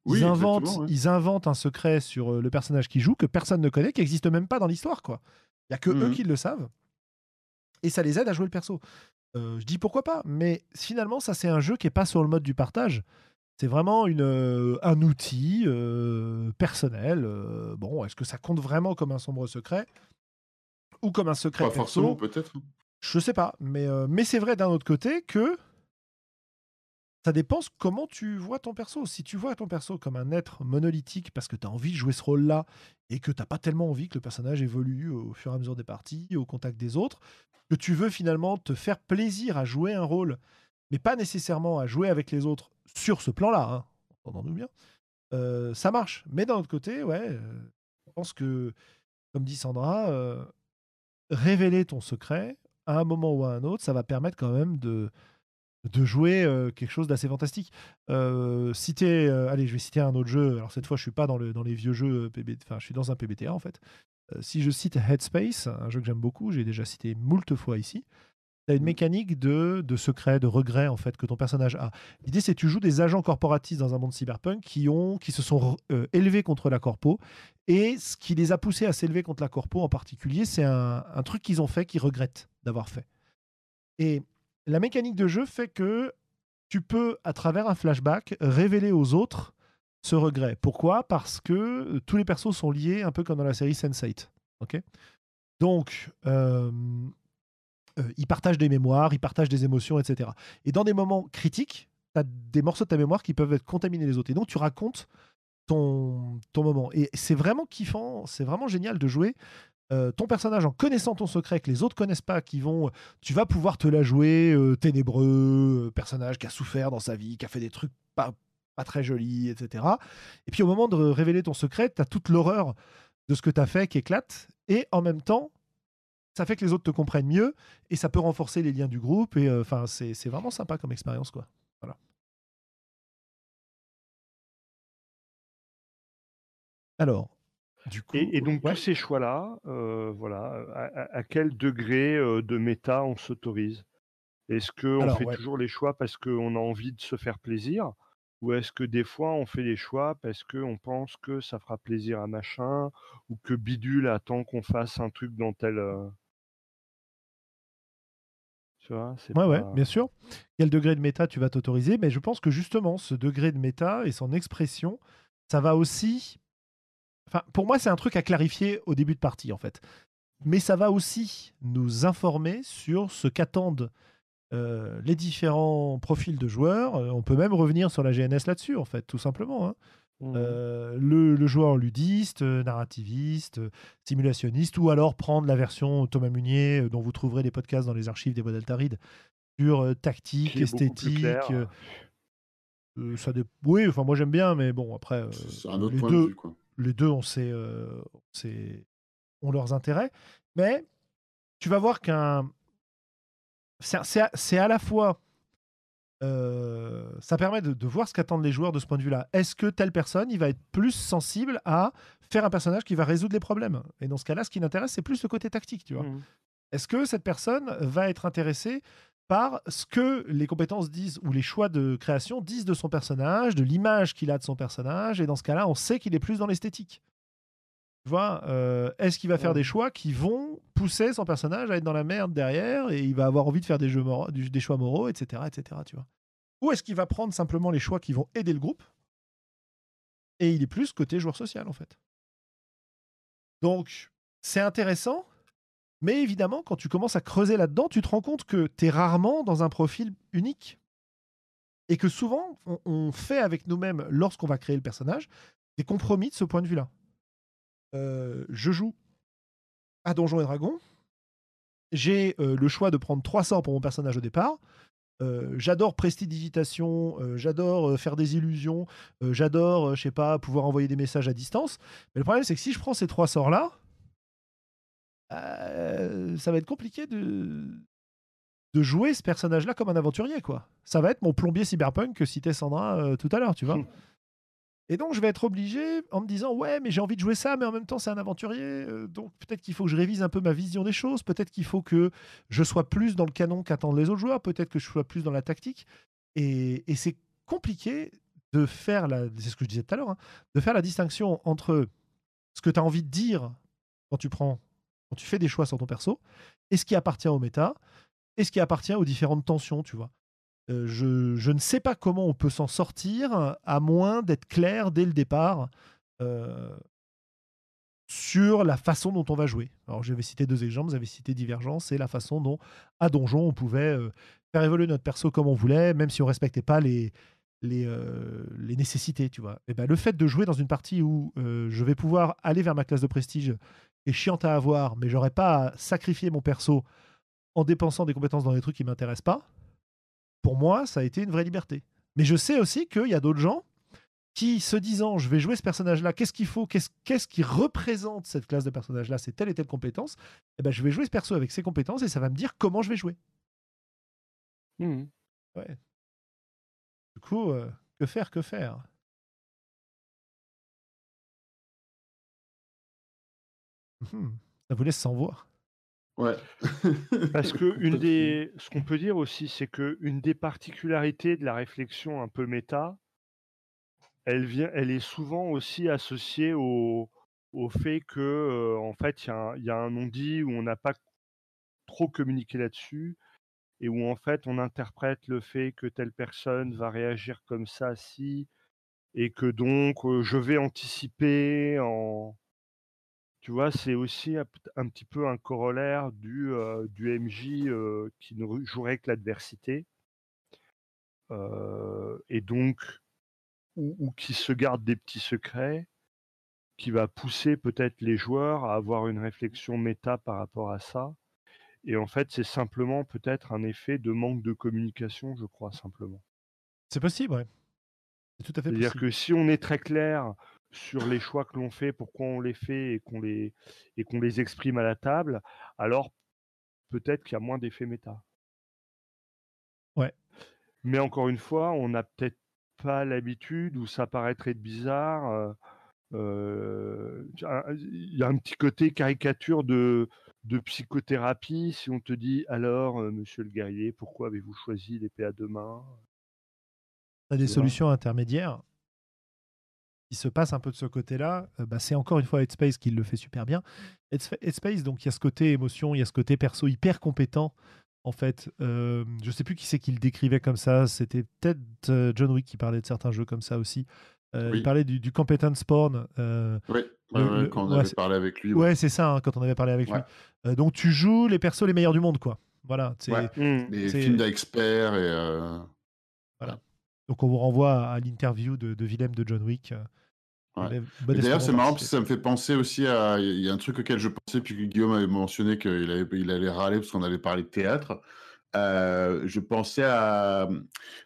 Ils, Oui, inventent, ouais. ils inventent un secret sur euh, le personnage qui joue que personne ne connaît, qui n'existe même pas dans l'histoire. quoi. Il n'y a que eux Mhm. qui le savent. Et ça les aide à jouer le perso. Euh, je dis pourquoi pas, mais finalement, ça, c'est un jeu qui n'est pas sur le mode du partage. C'est vraiment une, euh, un outil euh, personnel. bon, est-ce que ça compte vraiment comme un sombre secret? Ou comme un secret Pas perso? forcément, peut-être. je sais pas, mais, mais c'est vrai d'un autre côté que ça dépend comment tu vois ton perso. Si tu vois ton perso comme un être monolithique parce que tu as envie de jouer ce rôle-là et que tu pas tellement envie que le personnage évolue au fur et à mesure des parties, au contact des autres, que tu veux finalement te faire plaisir à jouer un rôle, mais pas nécessairement à jouer avec les autres sur ce plan-là, hein, entendons-nous bien, euh, ça marche. Mais d'un autre côté, ouais, euh, je pense que, comme dit Sandra, euh, révéler ton secret à un moment ou à un autre, ça va permettre quand même de, de jouer euh, quelque chose d'assez fantastique. Euh, citer, euh, allez, je vais citer un autre jeu. Alors cette fois, je suis pas dans, le, dans les vieux jeux PB, enfin, je suis dans un PBTA en fait. Si je cite Headspace, un jeu que j'aime beaucoup, j'ai déjà cité moult fois ici. Tu as une mécanique de, de secret, de regret en fait que ton personnage a. L'idée c'est que tu joues des agents corporatistes dans un monde cyberpunk qui ont qui se sont élevés contre la corpo et ce qui les a poussés à s'élever contre la corpo en particulier, c'est un, un truc qu'ils ont fait qu'ils regrettent d'avoir fait. Et la mécanique de jeu fait que tu peux, à travers un flashback, révéler aux autres ce regret. Pourquoi? Parce que euh, tous les persos sont liés, un peu comme dans la série Sense8. ok? Donc, euh, euh, ils partagent des mémoires, ils partagent des émotions, etc. Et dans des moments critiques, tu as des morceaux de ta mémoire qui peuvent être contaminés les autres. Et donc, tu racontes ton, ton moment. Et c'est vraiment kiffant, c'est vraiment génial de jouer euh, ton personnage en connaissant ton secret que les autres connaissent pas, qui vont, tu vas pouvoir te la jouer euh, ténébreux, euh, personnage qui a souffert dans sa vie, qui a fait des trucs pas, pas très jolis, etc. Et puis au moment de révéler ton secret, tu as toute l'horreur de ce que tu as fait qui éclate, et en même temps, ça fait que les autres te comprennent mieux, et ça peut renforcer les liens du groupe, et euh, enfin c'est vraiment sympa comme expérience, quoi. Alors, du coup, Et, et donc ouais. tous ces choix-là, euh, voilà, à, quel degré euh, de méta on s'autorise? Est-ce qu'on fait ouais. toujours les choix parce qu'on a envie de se faire plaisir? Ou est-ce que des fois on fait les choix parce qu'on pense que ça fera plaisir à machin Ou que bidule attend qu'on fasse un truc dans tel... euh, Tu vois, c'est Ouais, ouais, bien sûr. Quel degré de méta tu vas t'autoriser? Mais je pense que justement, ce degré de méta et son expression, ça va aussi. Enfin, pour moi, c'est un truc à clarifier au début de partie, en fait. Mais ça va aussi nous informer sur ce qu'attendent euh, les différents profils de joueurs. Euh, on peut même revenir sur la GNS là-dessus, en fait, tout simplement. hein. Mhm. Euh, le, le joueur ludiste, narrativiste, simulationniste, ou alors prendre la version Thomas Munier, dont vous trouverez les podcasts dans les archives des bois d'Altaride, sur euh, tactique, est esthétique. euh, ça dé- Oui, enfin moi j'aime bien, mais bon, après, euh, C'est un autre les, point deux, de vue. Quoi. Les deux ont, ses, euh, ont ses- ont leurs intérêts. Mais tu vas voir qu'un. C'est à, la fois. euh, ça permet de, de voir ce qu'attendent les joueurs de ce point de vue-là. Est-ce que telle personne, il va être plus sensible à faire un personnage qui va résoudre les problèmes? Et dans ce cas-là, ce qui l'intéresse, c'est plus le côté tactique, tu vois. Mhm. Est-ce que cette personne va être intéressée par ce que les compétences disent ou les choix de création disent de son personnage, de l'image qu'il a de son personnage, et dans ce cas-là, on sait qu'il est plus dans l'esthétique. Tu vois, euh, est-ce qu'il va faire Ouais. des choix qui vont pousser son personnage à être dans la merde derrière et il va avoir envie de faire jeux des choix moraux, etc., etc. Tu vois Ou est-ce qu'il va prendre simplement les choix qui vont aider le groupe et il est plus côté joueur social en fait. Donc, c'est intéressant, mais évidemment, quand tu commences à creuser là-dedans, tu te rends compte que tu es rarement dans un profil unique. Et que souvent, on, fait avec nous-mêmes, lorsqu'on va créer le personnage, des compromis de ce point de vue-là. Euh, je joue à Donjons et Dragons, j'ai le choix de prendre trois sorts pour mon personnage au départ. j'adore prestidigitation, j'adore faire des illusions, j'adore, je sais pas, pouvoir envoyer des messages à distance. Mais le problème, c'est que si je prends ces trois sorts-là, ça va être compliqué de, de jouer ce personnage-là comme un aventurier, quoi. Ça va être mon plombier cyberpunk que citait Sandra tout à l'heure, tu vois. Et donc, je vais être obligé en me disant Ouais, mais j'ai envie de jouer ça, mais en même temps, c'est un aventurier. Euh, donc, peut-être qu'il faut que je révise un peu ma vision des choses. Peut-être qu'il faut que je sois plus dans le canon qu'attendent les autres joueurs. Peut-être que je sois plus dans la tactique. Et, c'est compliqué de faire la. C'est ce que je disais tout à l'heure, hein, de faire la distinction entre ce que tu as envie de dire quand tu prends. Quand tu fais des choix sur ton perso, et ce qui appartient au méta, et ce qui appartient aux différentes tensions, tu vois. Euh, je, ne sais pas comment on peut s'en sortir à moins d'être clair dès le départ euh, sur la façon dont on va jouer. Alors j'avais cité deux exemples, avez cité Divergence et la façon dont à Donjon on pouvait euh, faire évoluer notre perso comme on voulait, même si on respectait pas les nécessités, tu vois. Et eh ben, le fait de jouer dans une partie où je vais pouvoir aller vers ma classe de prestige est chiante à avoir, mais j'aurais pas à sacrifier mon perso en dépensant des compétences dans des trucs qui m'intéressent pas, pour moi, ça a été une vraie liberté. Mais je sais aussi qu'il y a d'autres gens qui, se disant, je vais jouer ce personnage-là, qu'est-ce qu'il faut, qu'est-ce qui représente cette classe de personnage-là, c'est telle et telle compétence, eh ben, je vais jouer ce perso avec ses compétences et ça va me dire comment je vais jouer. Mmh. Ouais. Du coup, euh, que faire, que faire? Mmh. Ça vous laisse sans voix. Ouais. Parce que une des, ce qu'on peut dire aussi, c'est que une des particularités de la réflexion un peu méta, elle vient, elle est souvent aussi associée au, au fait que, euh, en fait, il y, a un non-dit où on n'a pas trop communiqué là-dessus et où en fait on interprète le fait que telle personne va réagir comme ça si et que donc euh, je vais anticiper en tu vois, c'est aussi un, petit peu un corollaire du, du MJ qui ne jouerait que l'adversité. et donc, ou, qui se garde des petits secrets, qui va pousser peut-être les joueurs à avoir une réflexion méta par rapport à ça. Et en fait, c'est simplement peut-être un effet de manque de communication, je crois, simplement. C'est possible, ouais. C'est tout à fait C'est-à-dire que si on est très clair sur les choix que l'on fait, pourquoi on les fait et qu'on les, et qu'on les exprime à la table, alors peut-être qu'il y a moins d'effets méta. Ouais. Mais encore une fois, on n'a peut-être pas l'habitude ou ça paraîtrait bizarre. Euh, il y a un petit côté caricature de, de psychothérapie si on te dit alors, euh, monsieur le guerrier, pourquoi avez-vous choisi l'épée à deux mains? Tu as des solutions intermédiaires qui se passe un peu de ce côté-là, euh, bah, c'est encore une fois Headspace qui le fait super bien. Headspace, donc il y a ce côté émotion, il y a ce côté perso hyper compétent. En fait, euh, je sais plus qui c'est qui le décrivait comme ça. C'était peut-être euh, John Wick qui parlait de certains jeux comme ça aussi. Il parlait du, du competence porn. oui, quand on avait parlé avec lui. Ouais, c'est ça, hein, quand on avait parlé avec lui. donc tu joues les persos les meilleurs du monde, quoi. Voilà. C'est, mmh. Les films d'experts et. Voilà. Donc on vous renvoie à l'interview de, de Willem de John Wick. D'ailleurs, c'est marrant parce que ça me fait penser aussi à. Il y a un truc auquel je pensais, puis Guillaume avait mentionné qu'il il allait râler parce qu'on avait parlé de théâtre. Euh, je pensais à.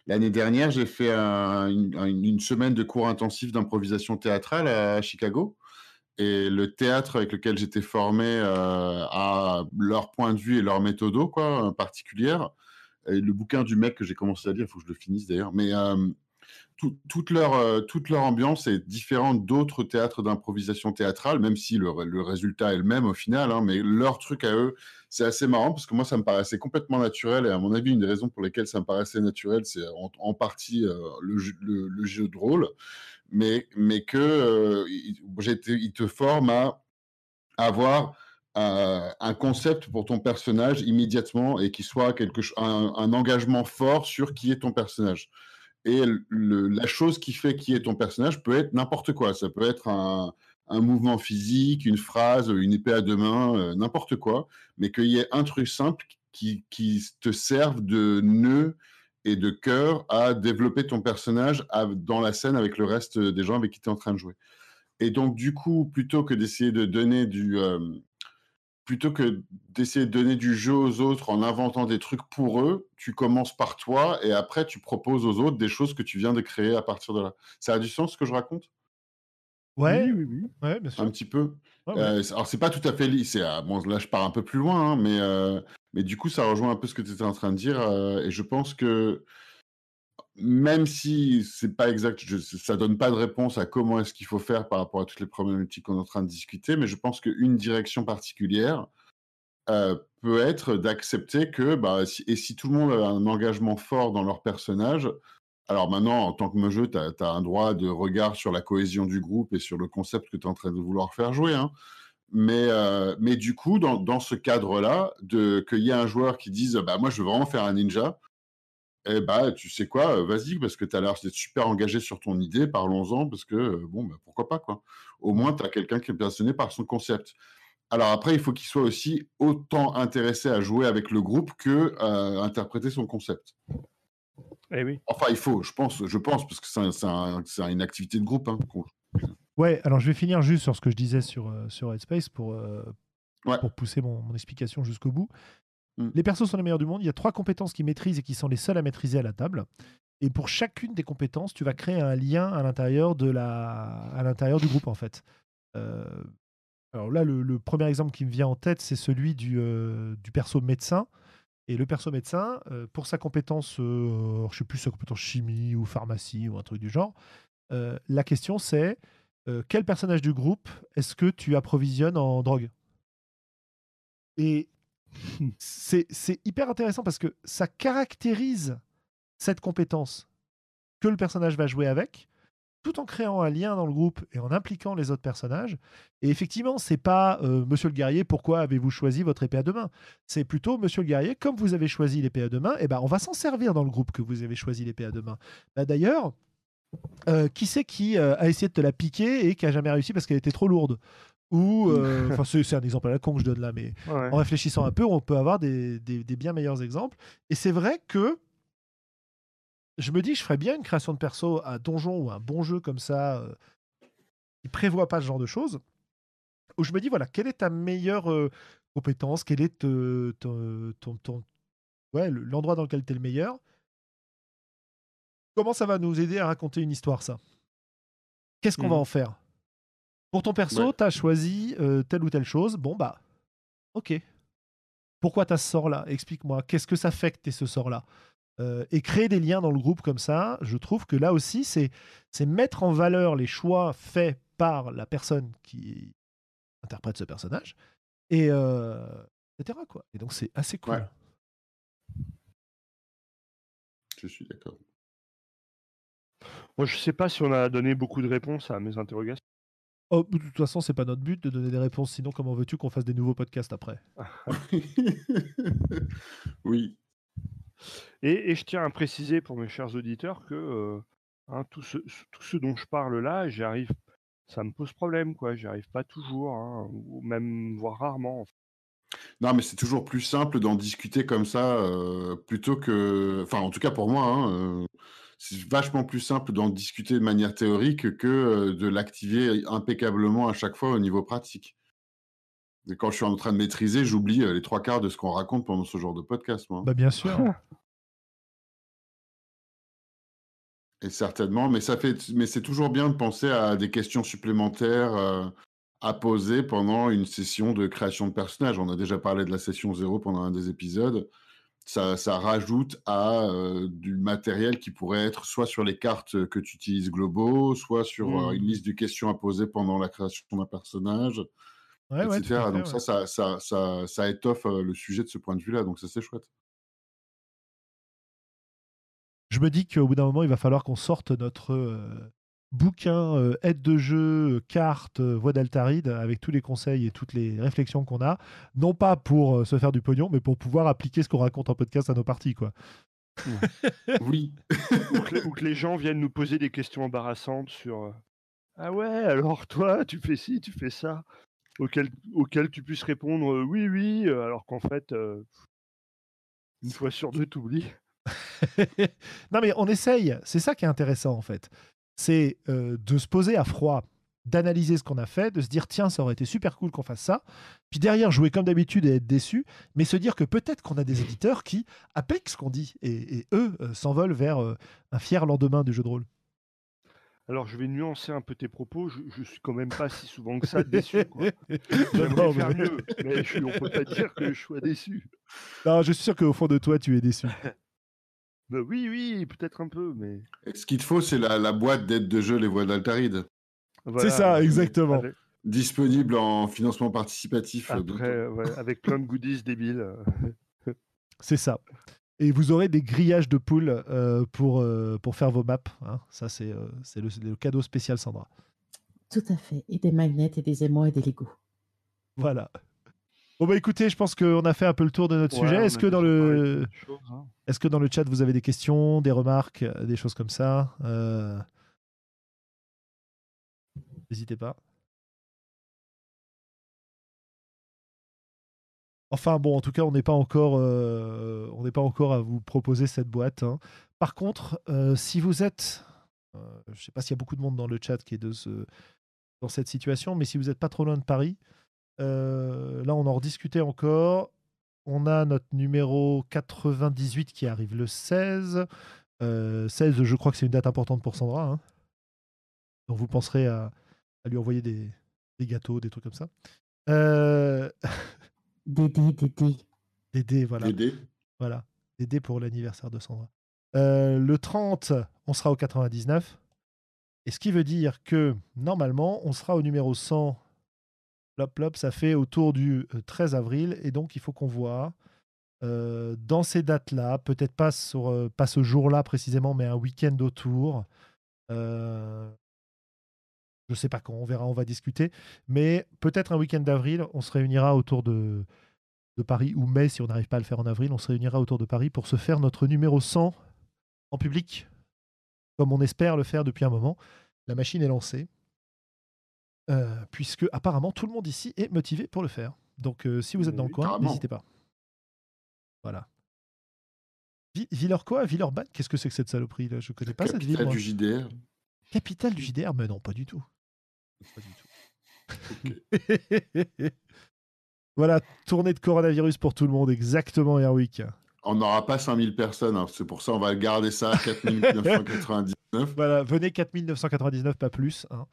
L'année dernière, j'ai fait une, semaine de cours intensifs d'improvisation théâtrale à Chicago. Et le théâtre avec lequel j'étais formé euh, a leur point de vue et leur méthode quoi, particulière. Le bouquin du mec que j'ai commencé à lire, il faut que je le finisse d'ailleurs. Mais euh, toute, leur, euh, toute leur ambiance est différente d'autres théâtres d'improvisation théâtrale, même si le, résultat est le même au final. Hein, mais leur truc à eux, c'est assez marrant parce que moi, ça me paraissait complètement naturel. Et à mon avis, une des raisons pour lesquelles ça me paraissait naturel, c'est en, partie euh, le, jeu de rôle, mais, mais que te forme à avoir un concept pour ton personnage immédiatement et qui soit quelque un, un engagement fort sur qui est ton personnage. Et la chose qui fait qui est ton personnage peut être n'importe quoi. Ça peut être un, mouvement physique, une phrase, une épée à deux mains, euh, n'importe quoi. Mais qu'il y ait un truc simple qui, te serve de nœud et de cœur à développer ton personnage dans la scène avec le reste des gens avec qui tu es en train de jouer. Et donc, du coup, plutôt que d'essayer de donner du, euh, plutôt que d'essayer de donner du jeu aux autres en inventant des trucs pour eux, tu commences par toi et après tu proposes aux autres des choses que tu viens de créer à partir de là. Ça a du sens ce que je raconte? Ouais, Oui, oui, oui. ouais, bien sûr. Un petit peu. Ouais, ouais. Euh, c'est- alors c'est pas tout à fait li- c'est ah, bon là je pars un peu plus loin hein, mais euh, mais du coup ça rejoint un peu ce que tu étais en train de dire euh, et je pense que même si c'est pas exact je, ça donne pas de réponse à comment est-ce qu'il faut faire par rapport à toutes les problématiques qu'on est en train de discuter mais je pense qu'une direction particulière euh, peut être d'accepter que bah et si tout le monde a un engagement fort dans leur personnage alors maintenant, en tant que jeu, tu as, un droit de regard sur la cohésion du groupe et sur le concept que tu es en train de vouloir faire jouer. hein. Mais, euh, mais du coup, dans, dans ce cadre-là, qu'il y ait un joueur qui dise bah, Moi, je veux vraiment faire un ninja, eh bah, tu sais quoi, euh, vas-y, parce que tu as l'air d'être super engagé sur ton idée, parlons-en, parce que, euh, bon, bah, pourquoi pas, quoi. Au moins, tu as quelqu'un qui est passionné par son concept. Alors après, il faut qu'il soit aussi autant intéressé à jouer avec le groupe que euh, interpréter son concept. Eh oui. Enfin, il faut, je pense, je pense, parce que c'est un- c'est un- c'est une activité de groupe. hein, Ouais, alors je vais finir juste sur ce que je disais sur, sur Headspace pour, euh, Ouais. pour pousser mon, mon explication jusqu'au bout. Mm. Les persos sont les meilleurs du monde. Il y a trois compétences qu'ils maîtrisent et qui sont les seules à maîtriser à la table. Et pour chacune des compétences, tu vas créer un lien à l'intérieur de la, à l'intérieur du groupe en fait. Euh, alors là, le, premier exemple qui me vient en tête, c'est celui du, euh, perso médecin. Et le perso médecin, euh, pour sa compétence, alors, je sais plus sa compétence chimie ou pharmacie ou un truc du genre, la question c'est quel personnage du groupe est-ce que tu approvisionnes en drogue? Et c'est hyper intéressant parce que ça caractérise cette compétence que le personnage va jouer avec, tout en créant un lien dans le groupe et en impliquant les autres personnages. Et effectivement, c'est pas euh, Monsieur le guerrier, pourquoi avez-vous choisi votre épée à deux C'est plutôt Monsieur le guerrier, comme vous avez choisi l'épée à deux et ben on va s'en servir dans le groupe que vous avez choisi l'épée à deux mains. Bah, D'ailleurs, euh, qui c'est qui euh, a essayé de te la piquer et qui a jamais réussi parce qu'elle était trop lourde? Ou, euh, enfin, c'est c'est un exemple à la con que je donne là, mais Ouais. en réfléchissant un peu, on peut avoir des, des- des bien meilleurs exemples. Et c'est vrai que je me dis, je ferais bien une création de perso à donjon ou un bon jeu comme ça, euh, qui prévoit pas ce genre de choses, où je me dis, voilà, quelle est ta meilleure euh, compétence? Quel est te- te- ton, ton- ouais, l'endroit dans lequel tu es le meilleur? Comment ça va nous aider à raconter une histoire, ça? Qu'est-ce qu'on va Mhm. en faire? Pour ton perso, Ouais. tu as choisi euh, telle ou telle chose. Bon, bah, ok. Pourquoi tu as ce sort-là? Explique-moi. Qu'est-ce que ça fait que tu ce sort-là? Euh, Et créer des liens dans le groupe comme ça, je trouve que là aussi, c'est c'est mettre en valeur les choix faits par la personne qui interprète ce personnage, et euh, etc. Quoi. Et donc, c'est assez cool. Ouais. Je suis d'accord. Moi, je sais pas si on a donné beaucoup de réponses à mes interrogations. Oh, de toute façon, c'est pas notre but de donner des réponses. Sinon, comment veux-tu qu'on fasse des nouveaux podcasts après? Oui. Et, et je tiens à préciser pour mes chers auditeurs que euh, hein, tout, ce, tout ce dont je parle là, j'y arrive, ça me pose problème, quoi. J'y arrive pas toujours, hein, ou même voire rarement. en fait. Non, mais c'est toujours plus simple d'en discuter comme ça, euh, plutôt que. Enfin, en tout cas pour moi, hein, euh, c'est vachement plus simple d'en discuter de manière théorique que euh, de l'activer impeccablement à chaque fois au niveau pratique. Et quand je suis en train de maîtriser, j'oublie euh, les trois quarts de ce qu'on raconte pendant ce genre de podcast, moi. Bah, bien sûr. Et certainement, mais ça fait, mais c'est toujours bien de penser à des questions supplémentaires euh, à poser pendant une session de création de personnages. On a déjà parlé de la session zéro pendant un des épisodes. Ça, ça rajoute à euh, du matériel qui pourrait être soit sur les cartes que tu utilises globaux, soit sur euh, une liste de questions à poser pendant la création d'un personnage, Ouais, etc. fait, Donc ouais. ça, ça, ça, ça, étoffe euh, le sujet de ce point de vue-là. Donc ça, c'est chouette. Je me dis qu'au bout d'un moment, il va falloir qu'on sorte notre euh, bouquin euh, aide de jeu, euh, carte, euh, voix d'Altaride, avec tous les conseils et toutes les réflexions qu'on a, non pas pour euh, se faire du pognon, mais pour pouvoir appliquer ce qu'on raconte en podcast à nos parties. Quoi. Oui. ou, que, les- ou que les gens viennent nous poser des questions embarrassantes sur euh, Ah ouais, alors toi, tu fais ci, tu fais ça, auquel, auquel tu puisses répondre euh, oui, oui, euh, alors qu'en fait, euh, une fois sur deux, t'oublies. non, mais on essaye. C'est ça qui est intéressant, en fait. C'est euh, de se poser à froid d'analyser ce qu'on a fait, de se dire tiens, ça aurait été super cool qu'on fasse ça. Puis derrière, jouer comme d'habitude et être déçu, mais se dire que peut-être qu'on a des éditeurs qui appliquent ce qu'on dit et, et eux euh, s'envolent vers euh, un fier lendemain du jeu de rôle. Alors, je vais nuancer un peu tes propos. Je, je suis quand même pas si souvent que ça déçu. quoi. J'aimerais Non, faire mais- mieux, mais je, on peut pas dire que je sois déçu. Non, je suis sûr qu'au fond de toi, tu es déçu. Bah oui, oui, peut-être un peu, mais Et ce qu'il te faut, c'est la, la boîte d'aide de jeu Les Voix d'Altaride, voilà, ça, exactement. Avec, disponible en financement participatif. euh, après, euh, ouais, avec plein de goodies débiles. euh. C'est ça. Et vous aurez des grillages de poules euh, pour, euh, pour faire vos maps. hein. Ça, c'est euh, c'est le, le cadeau spécial Sandra. Tout à fait. Et des magnets et des aimants et des Legos. Voilà. Bon, bah écoutez, je pense qu'on a fait un peu le tour de notre Ouais, sujet. Est-ce que, dans le... choses, hein. Est-ce que dans le chat, vous avez des questions, des remarques, euh, des choses comme ça Euh, N'hésitez pas. Enfin bon, en tout cas, on n'est pas encore, euh, on n'est pas encore à vous proposer cette boîte. hein. Par contre, euh, si vous êtes, je ne sais pas s'il y a beaucoup de monde dans le chat qui est de ce, dans cette situation, mais si vous n'êtes pas trop loin de Paris, là, on en rediscutait encore. On a notre numéro 98 qui arrive le 16. Euh, 16, je crois que c'est une date importante pour Sandra. hein. Donc vous penserez à, à lui envoyer des, des gâteaux, des trucs comme ça. Euh, Des dés, des dés. des dés, voilà. Des dés. Voilà, des dés pour l'anniversaire de Sandra. Euh, le 30, on sera au 99. Et ce qui veut dire que normalement, on sera au numéro 100. Plop, ça fait autour du euh, 13 avril. Et donc, il faut qu'on voit euh, dans ces dates-là, peut-être euh, pas ce jour-là précisément, mais un week-end autour. Euh, je sais pas quand, on verra, on va discuter. Mais peut-être un week-end d'avril, on se réunira autour de, de Paris, ou mai, si on n'arrive pas à le faire en avril, on se réunira autour de Paris pour se faire notre numéro 100 en public, comme on espère le faire depuis un moment. La machine est lancée, euh, puisque apparemment tout le monde ici est motivé pour le faire. Donc euh, si vous êtes dans le coin, n'hésitez pas. Voilà. Vi- Villers-quoi Villeurbanne? Qu'est-ce que c'est que cette saloperie là? Je connais pas cette ville. Capitale du JDR. Capitale du JDR Mais non, pas du tout. Pas du tout. voilà, tournée de coronavirus pour tout le monde, exactement, Erwick. On n'aura pas 5000 personnes, hein, c'est pour ça on va garder ça à 4999. Voilà, venez 4999, pas plus. hein.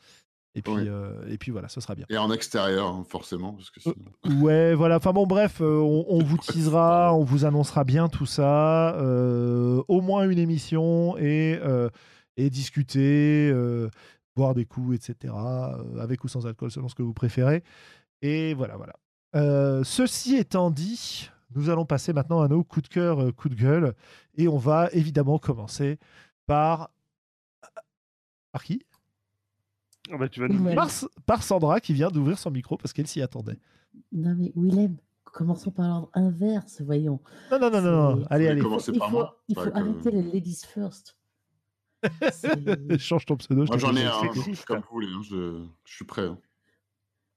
Et, puis, Oui. euh, et puis voilà, ce sera bien. Et en extérieur, forcément. Parce que sinon- Ouais, voilà. Enfin bon, bref, euh, on, on vous teasera, on vous annoncera bien tout ça. euh, au moins une émission et, euh, et discuter, euh, boire des coups, etc. euh, avec ou sans alcool, selon ce que vous préférez. Et voilà, voilà. Euh, ceci étant dit, nous allons passer maintenant à nos coups de cœur, euh, coups de gueule. Et on va évidemment commencer par. Par qui? Bah, tu vas nous dire. par, par Sandra qui vient d'ouvrir son micro parce qu'elle s'y attendait. Non mais Willem, commençons par l'ordre inverse, voyons. Non, non, non, non, non. Allez, allez. commencer il par faut, moi il faut arrêter les ladies first. Change ton pseudo. je Moi j'en ai un, comme vous voulez, hein, je... je suis prêt. hein.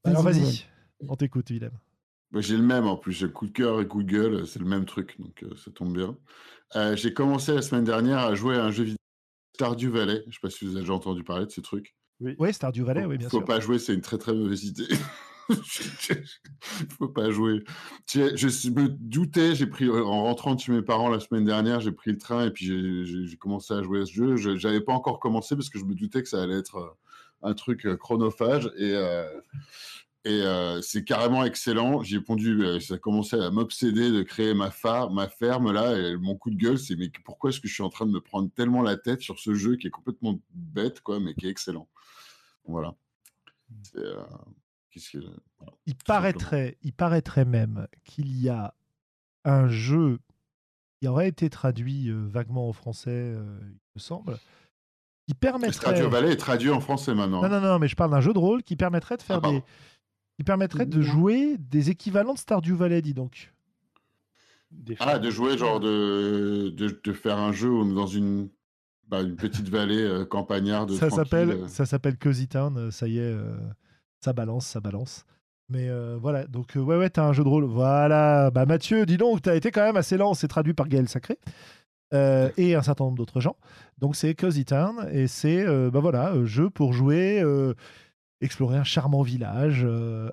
Alors Vas-y, vas-y, on t'écoute, Willem. Bah, j'ai le même en plus, j'ai coup de cœur et coup de gueule, c'est le même truc, donc euh, ça tombe bien. Euh, j'ai commencé la semaine dernière à jouer à un jeu vidéo Stardew Valley, je sais pas si vous avez déjà entendu parler de ce truc. Oui, Stardew Valley, faut, oui, bien faut sûr. pas jouer, c'est une très très mauvaise idée. faut pas jouer. Je me doutais, j'ai pris en rentrant de chez mes parents la semaine dernière, j'ai pris le train et puis j'ai- commencé à jouer à ce jeu. Je J'avais pas encore commencé parce que je me doutais que ça allait être euh, un truc euh, chronophage et euh, et euh, c'est carrément excellent. J'ai pondu, euh, ça commençait à m'obséder de créer ma, ma ferme là. Et mon coup de gueule, c'est mais pourquoi est-ce que je suis en train de me prendre tellement la tête sur ce jeu qui est complètement bête, quoi, mais qui est excellent? Voilà. C'est, euh, que- voilà. Il paraîtrait, il paraîtrait même qu'il y a un jeu qui aurait été traduit euh, vaguement en français, euh, il me semble, qui permettrait. Stardew Valley est traduit en français maintenant. Non, non, non, mais je parle d'un jeu de rôle qui permettrait de faire Ah, pardon. des. qui permettrait de jouer des équivalents de Stardew Valley, dis donc. Des Ah, de jouer, genre de, de, de faire un jeu dans une, bah, une petite vallée euh, campagnarde. Ça s'appelle, euh. ça s'appelle Cozy Town, euh, ça y est, ça balance, ça balance. Mais euh, voilà, donc euh, ouais, ouais, t'as un jeu de rôle. Voilà, bah Mathieu, dis donc, t'as été quand même assez lent, c'est traduit par Gaël Sacré. euh, et un certain nombre d'autres gens. Donc c'est Cozy Town et c'est bah voilà, jeu pour jouer explorer un charmant village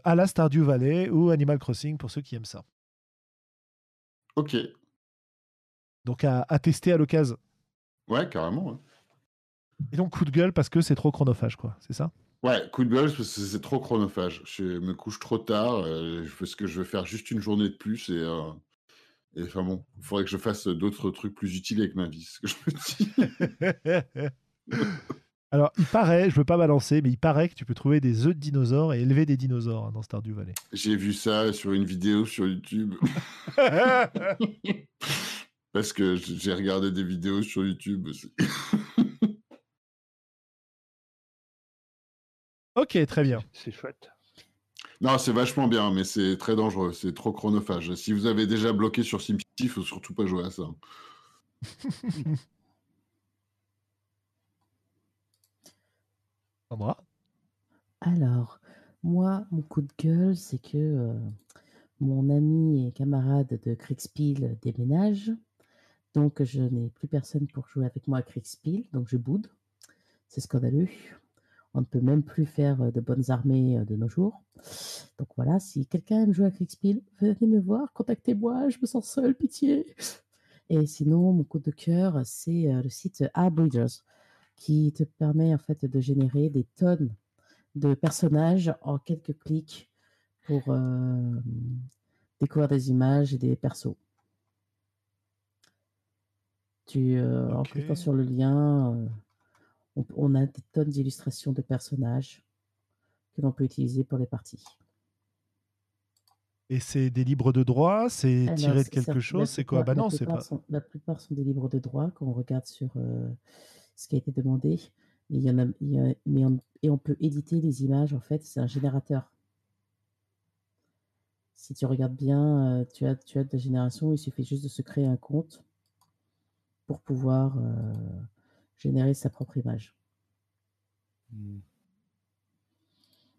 à la Stardew Valley ou Animal Crossing pour ceux qui aiment ça. Ok. Donc à, à tester à l'occasion. Ouais, carrément. ouais. Et donc coup de gueule parce que c'est trop chronophage, quoi. C'est ça? Ouais, coup de gueule, parce que c'est trop chronophage. Je me couche trop tard, euh, je fais ce que je veux faire juste une journée de plus et, euh, et enfin bon, il faudrait que je fasse d'autres trucs plus utiles avec ma vie, ce que je me dis. Alors, il paraît, je veux pas balancer, mais il paraît que tu peux trouver des œufs de dinosaures et élever des dinosaures hein, dans Stardew Valley. J'ai vu ça sur une vidéo sur YouTube. Parce que j'ai regardé des vidéos sur YouTube aussi. ok, très bien. C'est chouette. Non, c'est vachement bien, mais c'est très dangereux. C'est trop chronophage. Si vous avez déjà bloqué sur SimCity, il faut surtout pas jouer à ça. Sandra? Alors, moi, mon coup de gueule, c'est que euh, mon ami et camarade de Kriegspiel déménage. Donc, je n'ai plus personne pour jouer avec moi à Kriegspiel, donc je boude. C'est scandaleux. On ne peut même plus faire euh, de bonnes armées euh, de nos jours. Donc voilà, si quelqu'un aime jouer à Kriegspiel, venez me voir, contactez-moi, je me sens seule, pitié. Et sinon, mon coup de cœur, c'est euh, le site Breeders qui te permet en fait de générer des tonnes de personnages en quelques clics pour découvrir des images et des persos. Tu, euh, En cliquant sur le lien, euh, on, on a des tonnes d'illustrations de personnages que l'on peut utiliser pour les parties. Et c'est des libres de droit C'est Alors, tiré de quelque chose? C'est quoi? Bah la non, c'est plupart pas. sont- la plupart sont des livres de droit quand on regarde sur euh, ce qui a été demandé. Il y en a, il y a- mais on, et on peut éditer les images, en fait, c'est un générateur. Si tu regardes bien, tu as, tu as de la génération, il suffit juste de se créer un compte pour pouvoir euh, générer sa propre image.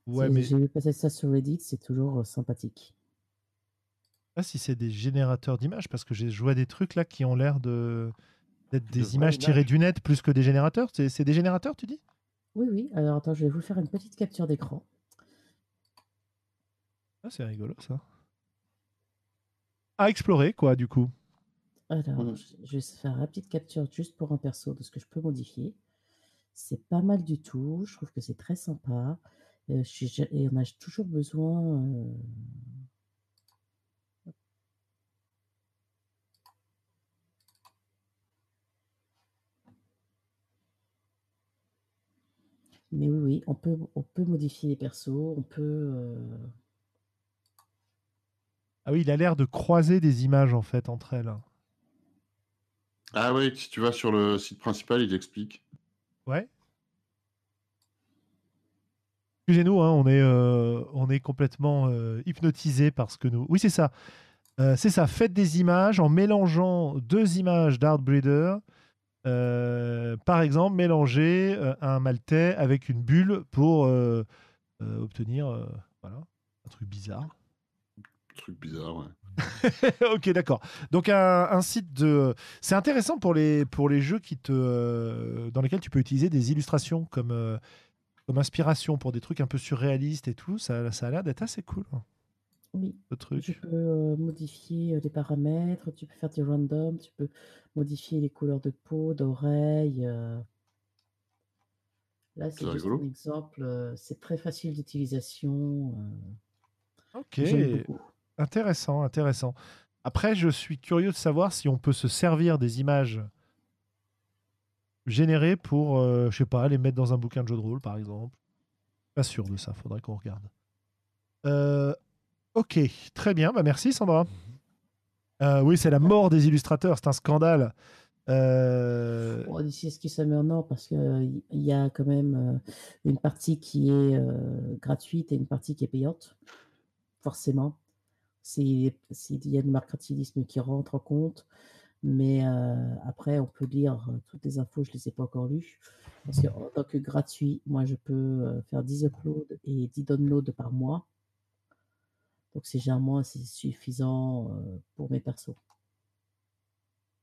Ouais, mais J'ai vu passer ça sur Reddit, c'est toujours euh, sympathique. pas si c'est des générateurs d'images, parce que j'ai joué à des trucs là qui ont l'air de d'être De des images tirées du net plus que des générateurs. C'est c'est des générateurs, tu dis? Oui, oui. Alors attends, je vais vous faire une petite capture d'écran. Ah, c'est rigolo ça. À explorer, quoi, du coup. Alors, Mhm. je vais faire une petite capture juste pour un perso de ce que je peux modifier. C'est pas mal du tout. Je trouve que c'est très sympa. Euh, je suis ja- et on a toujours besoin. euh, Mais oui, oui, on peut, on peut modifier les persos. On peut. euh, Ah oui, il a l'air de croiser des images en fait entre elles. Ah oui, si tu vas sur le site principal, il explique. Ouais. Excusez-nous, hein, on est, euh, on est complètement euh, hypnotisé par ce que nous. Oui, c'est ça. Euh, c'est ça. Faites des images en mélangeant deux images d'Art Breeder. Euh, par exemple, mélanger un maltais avec une bulle pour obtenir voilà, un truc bizarre. Truc bizarre, ouais. ok, d'accord. Donc un, un site de, c'est intéressant pour les pour les jeux qui te euh, dans lesquels tu peux utiliser des illustrations comme euh, comme inspiration pour des trucs un peu surréalistes et tout. Ça, ça a l'air d'être assez cool hein, Oui, truc. Tu peux euh, modifier les paramètres, tu peux faire du random, tu peux modifier les couleurs de peau, d'oreilles. Là, c'est juste rigolo. un exemple. c'est très facile d'utilisation. Ok, J'aime beaucoup. Intéressant, intéressant. Après, je suis curieux de savoir si on peut se servir des images générées pour, euh, je sais pas, les mettre dans un bouquin de jeu de rôle, par exemple. Pas sûr de ça, faudrait qu'on regarde. Euh, ok, très bien, bah merci Sandra. Euh, oui, c'est la mort des illustrateurs, c'est un scandale. Euh, Bon, d'ici ce qui se met en ordre, parce qu'il y a quand même euh, une partie qui est euh, gratuite et une partie qui est payante, forcément. C'est- c'est- Il y a le mercantilisme qui rentre en compte, mais euh, après, on peut lire euh, toutes les infos, je ne les ai pas encore lues. Parce qu'en tant que gratuit, moi, je peux euh, faire 10 uploads et 10 downloads par mois. Donc, c'est généralement assez suffisant pour mes persos.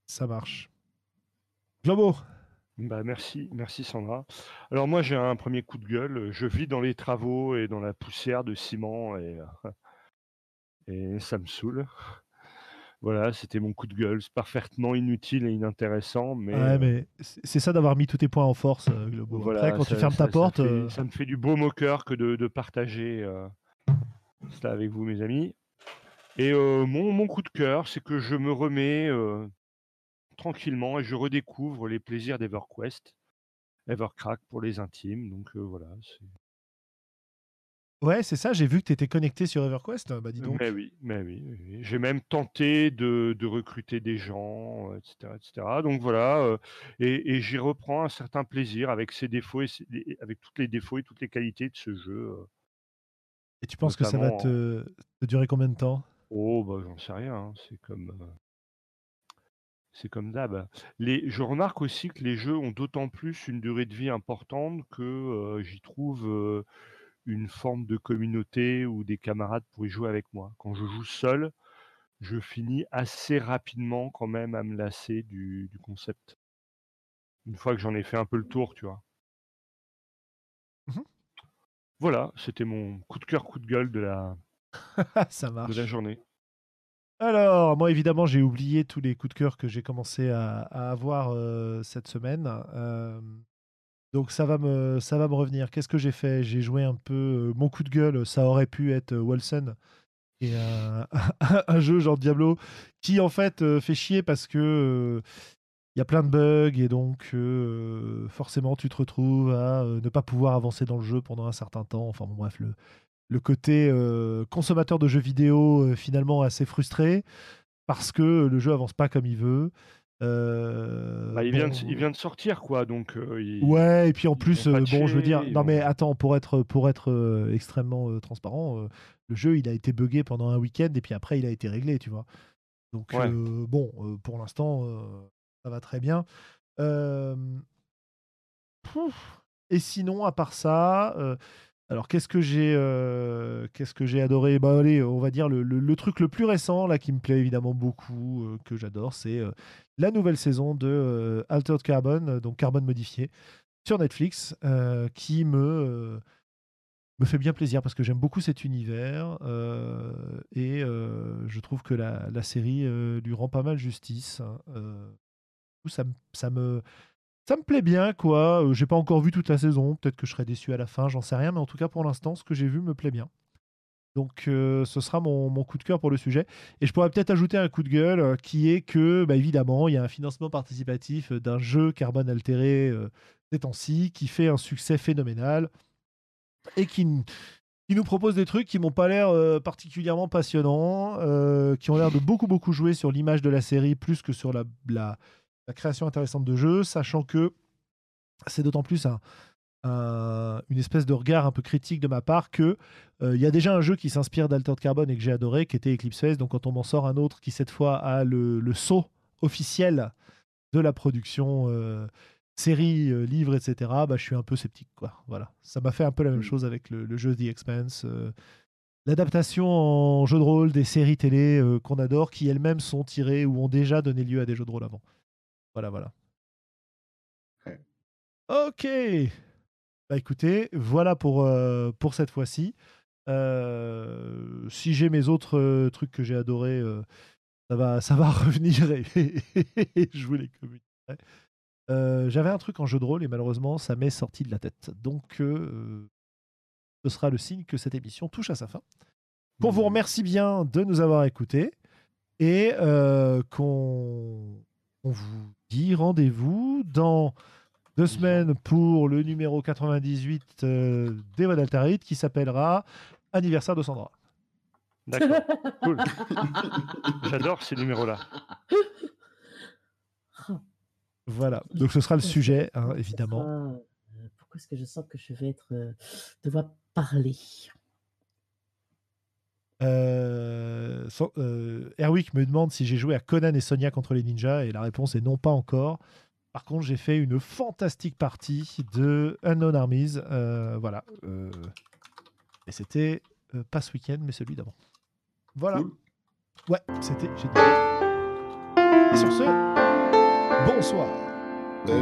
ça marche. Globo, Bah, merci, merci Sandra. Alors moi j'ai un premier coup de gueule. Je vis dans les travaux et dans la poussière de ciment et, et ça me saoule. Voilà, c'était mon coup de gueule. C'est parfaitement inutile et inintéressant, mais, Ouais, mais c'est ça d'avoir mis tous tes points en force, euh, Globo. Après, voilà, quand tu ça, fermes ta ça- ça porte, fait, euh, ça me fait du beau au cœur que de, de partager euh, cela avec vous, mes amis. Et euh, mon, mon coup de cœur, c'est que je me remets euh, tranquillement et je redécouvre les plaisirs d'EverQuest, Evercrack pour les intimes. Donc euh, voilà. c'est- ouais, c'est ça. J'ai vu que tu étais connecté sur EverQuest. Bah dis donc. Mais oui, mais oui. J'ai même tenté de, de recruter des gens, etc., etc. Donc voilà, euh, et, et j'y reprends un certain plaisir avec ses défauts et ses- et- avec toutes les défauts et toutes les qualités de ce jeu. euh, Et tu penses que ça va en- te, te durer combien de temps? Oh, bah j'en sais rien. hein, C'est comme, euh, c'est comme d'hab. Je remarque aussi que les jeux ont d'autant plus une durée de vie importante que euh, j'y trouve une forme de communauté ou des camarades pour y jouer avec moi. Quand je joue seul, je finis assez rapidement quand même à me lasser du, du concept. Une fois que j'en ai fait un peu le tour, tu vois. Mhm. Voilà, c'était mon coup de cœur, coup de gueule de la, Ça de marche. la journée. Alors, moi, évidemment, j'ai oublié tous les coups de cœur que j'ai commencé à, à avoir euh, cette semaine. Euh, donc, ça va me, ça va me revenir. Qu'est-ce que j'ai fait? J'ai joué un peu. euh, mon coup de gueule, ça aurait pu être euh, Wolsen, qui un, jeu genre Diablo, qui en fait euh, fait chier parce que il y a plein de bugs et donc forcément tu te retrouves à ne pas pouvoir avancer dans le jeu pendant un certain temps. Enfin bon, bref, le, le côté consommateur de jeux vidéo finalement assez frustré parce que le jeu avance pas comme il veut. Euh, Bah, il, bon, vient de, il vient de sortir, quoi. Donc, euh, il- Ouais, et puis en plus, euh, bon, je veux dire, non mais attends, pour être, pour être extrêmement transparent, le jeu il a été buggé pendant un week-end et puis après il a été réglé, tu vois. Donc Ouais. bon, pour l'instant, ça va très bien. Et sinon, à part ça, alors qu'est-ce que j'ai, euh, qu'est-ce que j'ai adoré? Bah allez, on va dire le, truc le plus récent là qui me plaît évidemment beaucoup, euh, que j'adore, c'est euh, la nouvelle saison de Altered Carbon, donc carbone modifié sur Netflix, qui me fait bien plaisir parce que j'aime beaucoup cet univers et je trouve que la, série lui rend pas mal justice. hein, ça, ça me ça me plaît bien quoi. Euh, J'ai pas encore vu toute la saison, peut-être que je serai déçu à la fin, j'en sais rien, mais en tout cas pour l'instant, ce que j'ai vu me plaît bien. Donc euh, ce sera mon, coup de cœur pour le sujet. Et je pourrais peut-être ajouter un coup de gueule euh, qui est que, bah, évidemment, il y a un financement participatif euh, d'un jeu carbone altéré ces temps-ci qui fait un succès phénoménal et qui, nous propose des trucs qui m'ont pas l'air particulièrement passionnants, qui ont l'air de beaucoup beaucoup jouer sur l'image de la série plus que sur la, la création intéressante de jeu, sachant que c'est d'autant plus un, un- une espèce de regard un peu critique de ma part que euh, il y a déjà un jeu qui s'inspire d'Altered Carbone et que j'ai adoré, qui était Eclipse Phase. Donc quand on m'en sort un autre qui cette fois a le, le saut officiel de la production euh, série, euh, livre, etc., bah, je suis un peu sceptique. Quoi. Voilà. Ça m'a fait un peu la même Mm. chose avec le, le jeu The Expanse. L'adaptation en jeu de rôle des séries télé qu'on adore, qui elles-mêmes sont tirées ou ont déjà donné lieu à des jeux de rôle avant. Voilà, voilà. Ouais. Ok. Bah écoutez, voilà pour, euh, pour cette fois-ci. Euh, si j'ai mes autres euh, trucs que j'ai adorés, ça, va, ça va revenir et, et je vous les communiquerai. J'avais un truc en jeu de rôle et malheureusement, ça m'est sorti de la tête. Donc, ce sera le signe que cette émission touche à sa fin. Qu'on vous remercie bien de nous avoir écoutés et qu'on on vous dit rendez-vous dans deux semaines pour le numéro 98 euh, d'Altarite qui s'appellera Anniversaire de Sandra. D'accord, cool. J'adore ces numéros-là. Voilà, donc ce sera le sujet, hein, évidemment. euh, pourquoi est-ce que je sens que je vais être euh, devoir parler? Euh, euh, Erwick me demande si j'ai joué à Conan et Sonia contre les ninjas et la réponse est non, pas encore. Par contre, j'ai fait une fantastique partie de Unknown Armies. euh, voilà. euh, et c'était euh, pas ce week-end, mais celui d'avant. Voilà. Cool. Ouais, c'était génial. Et sur ce, bonsoir. Eh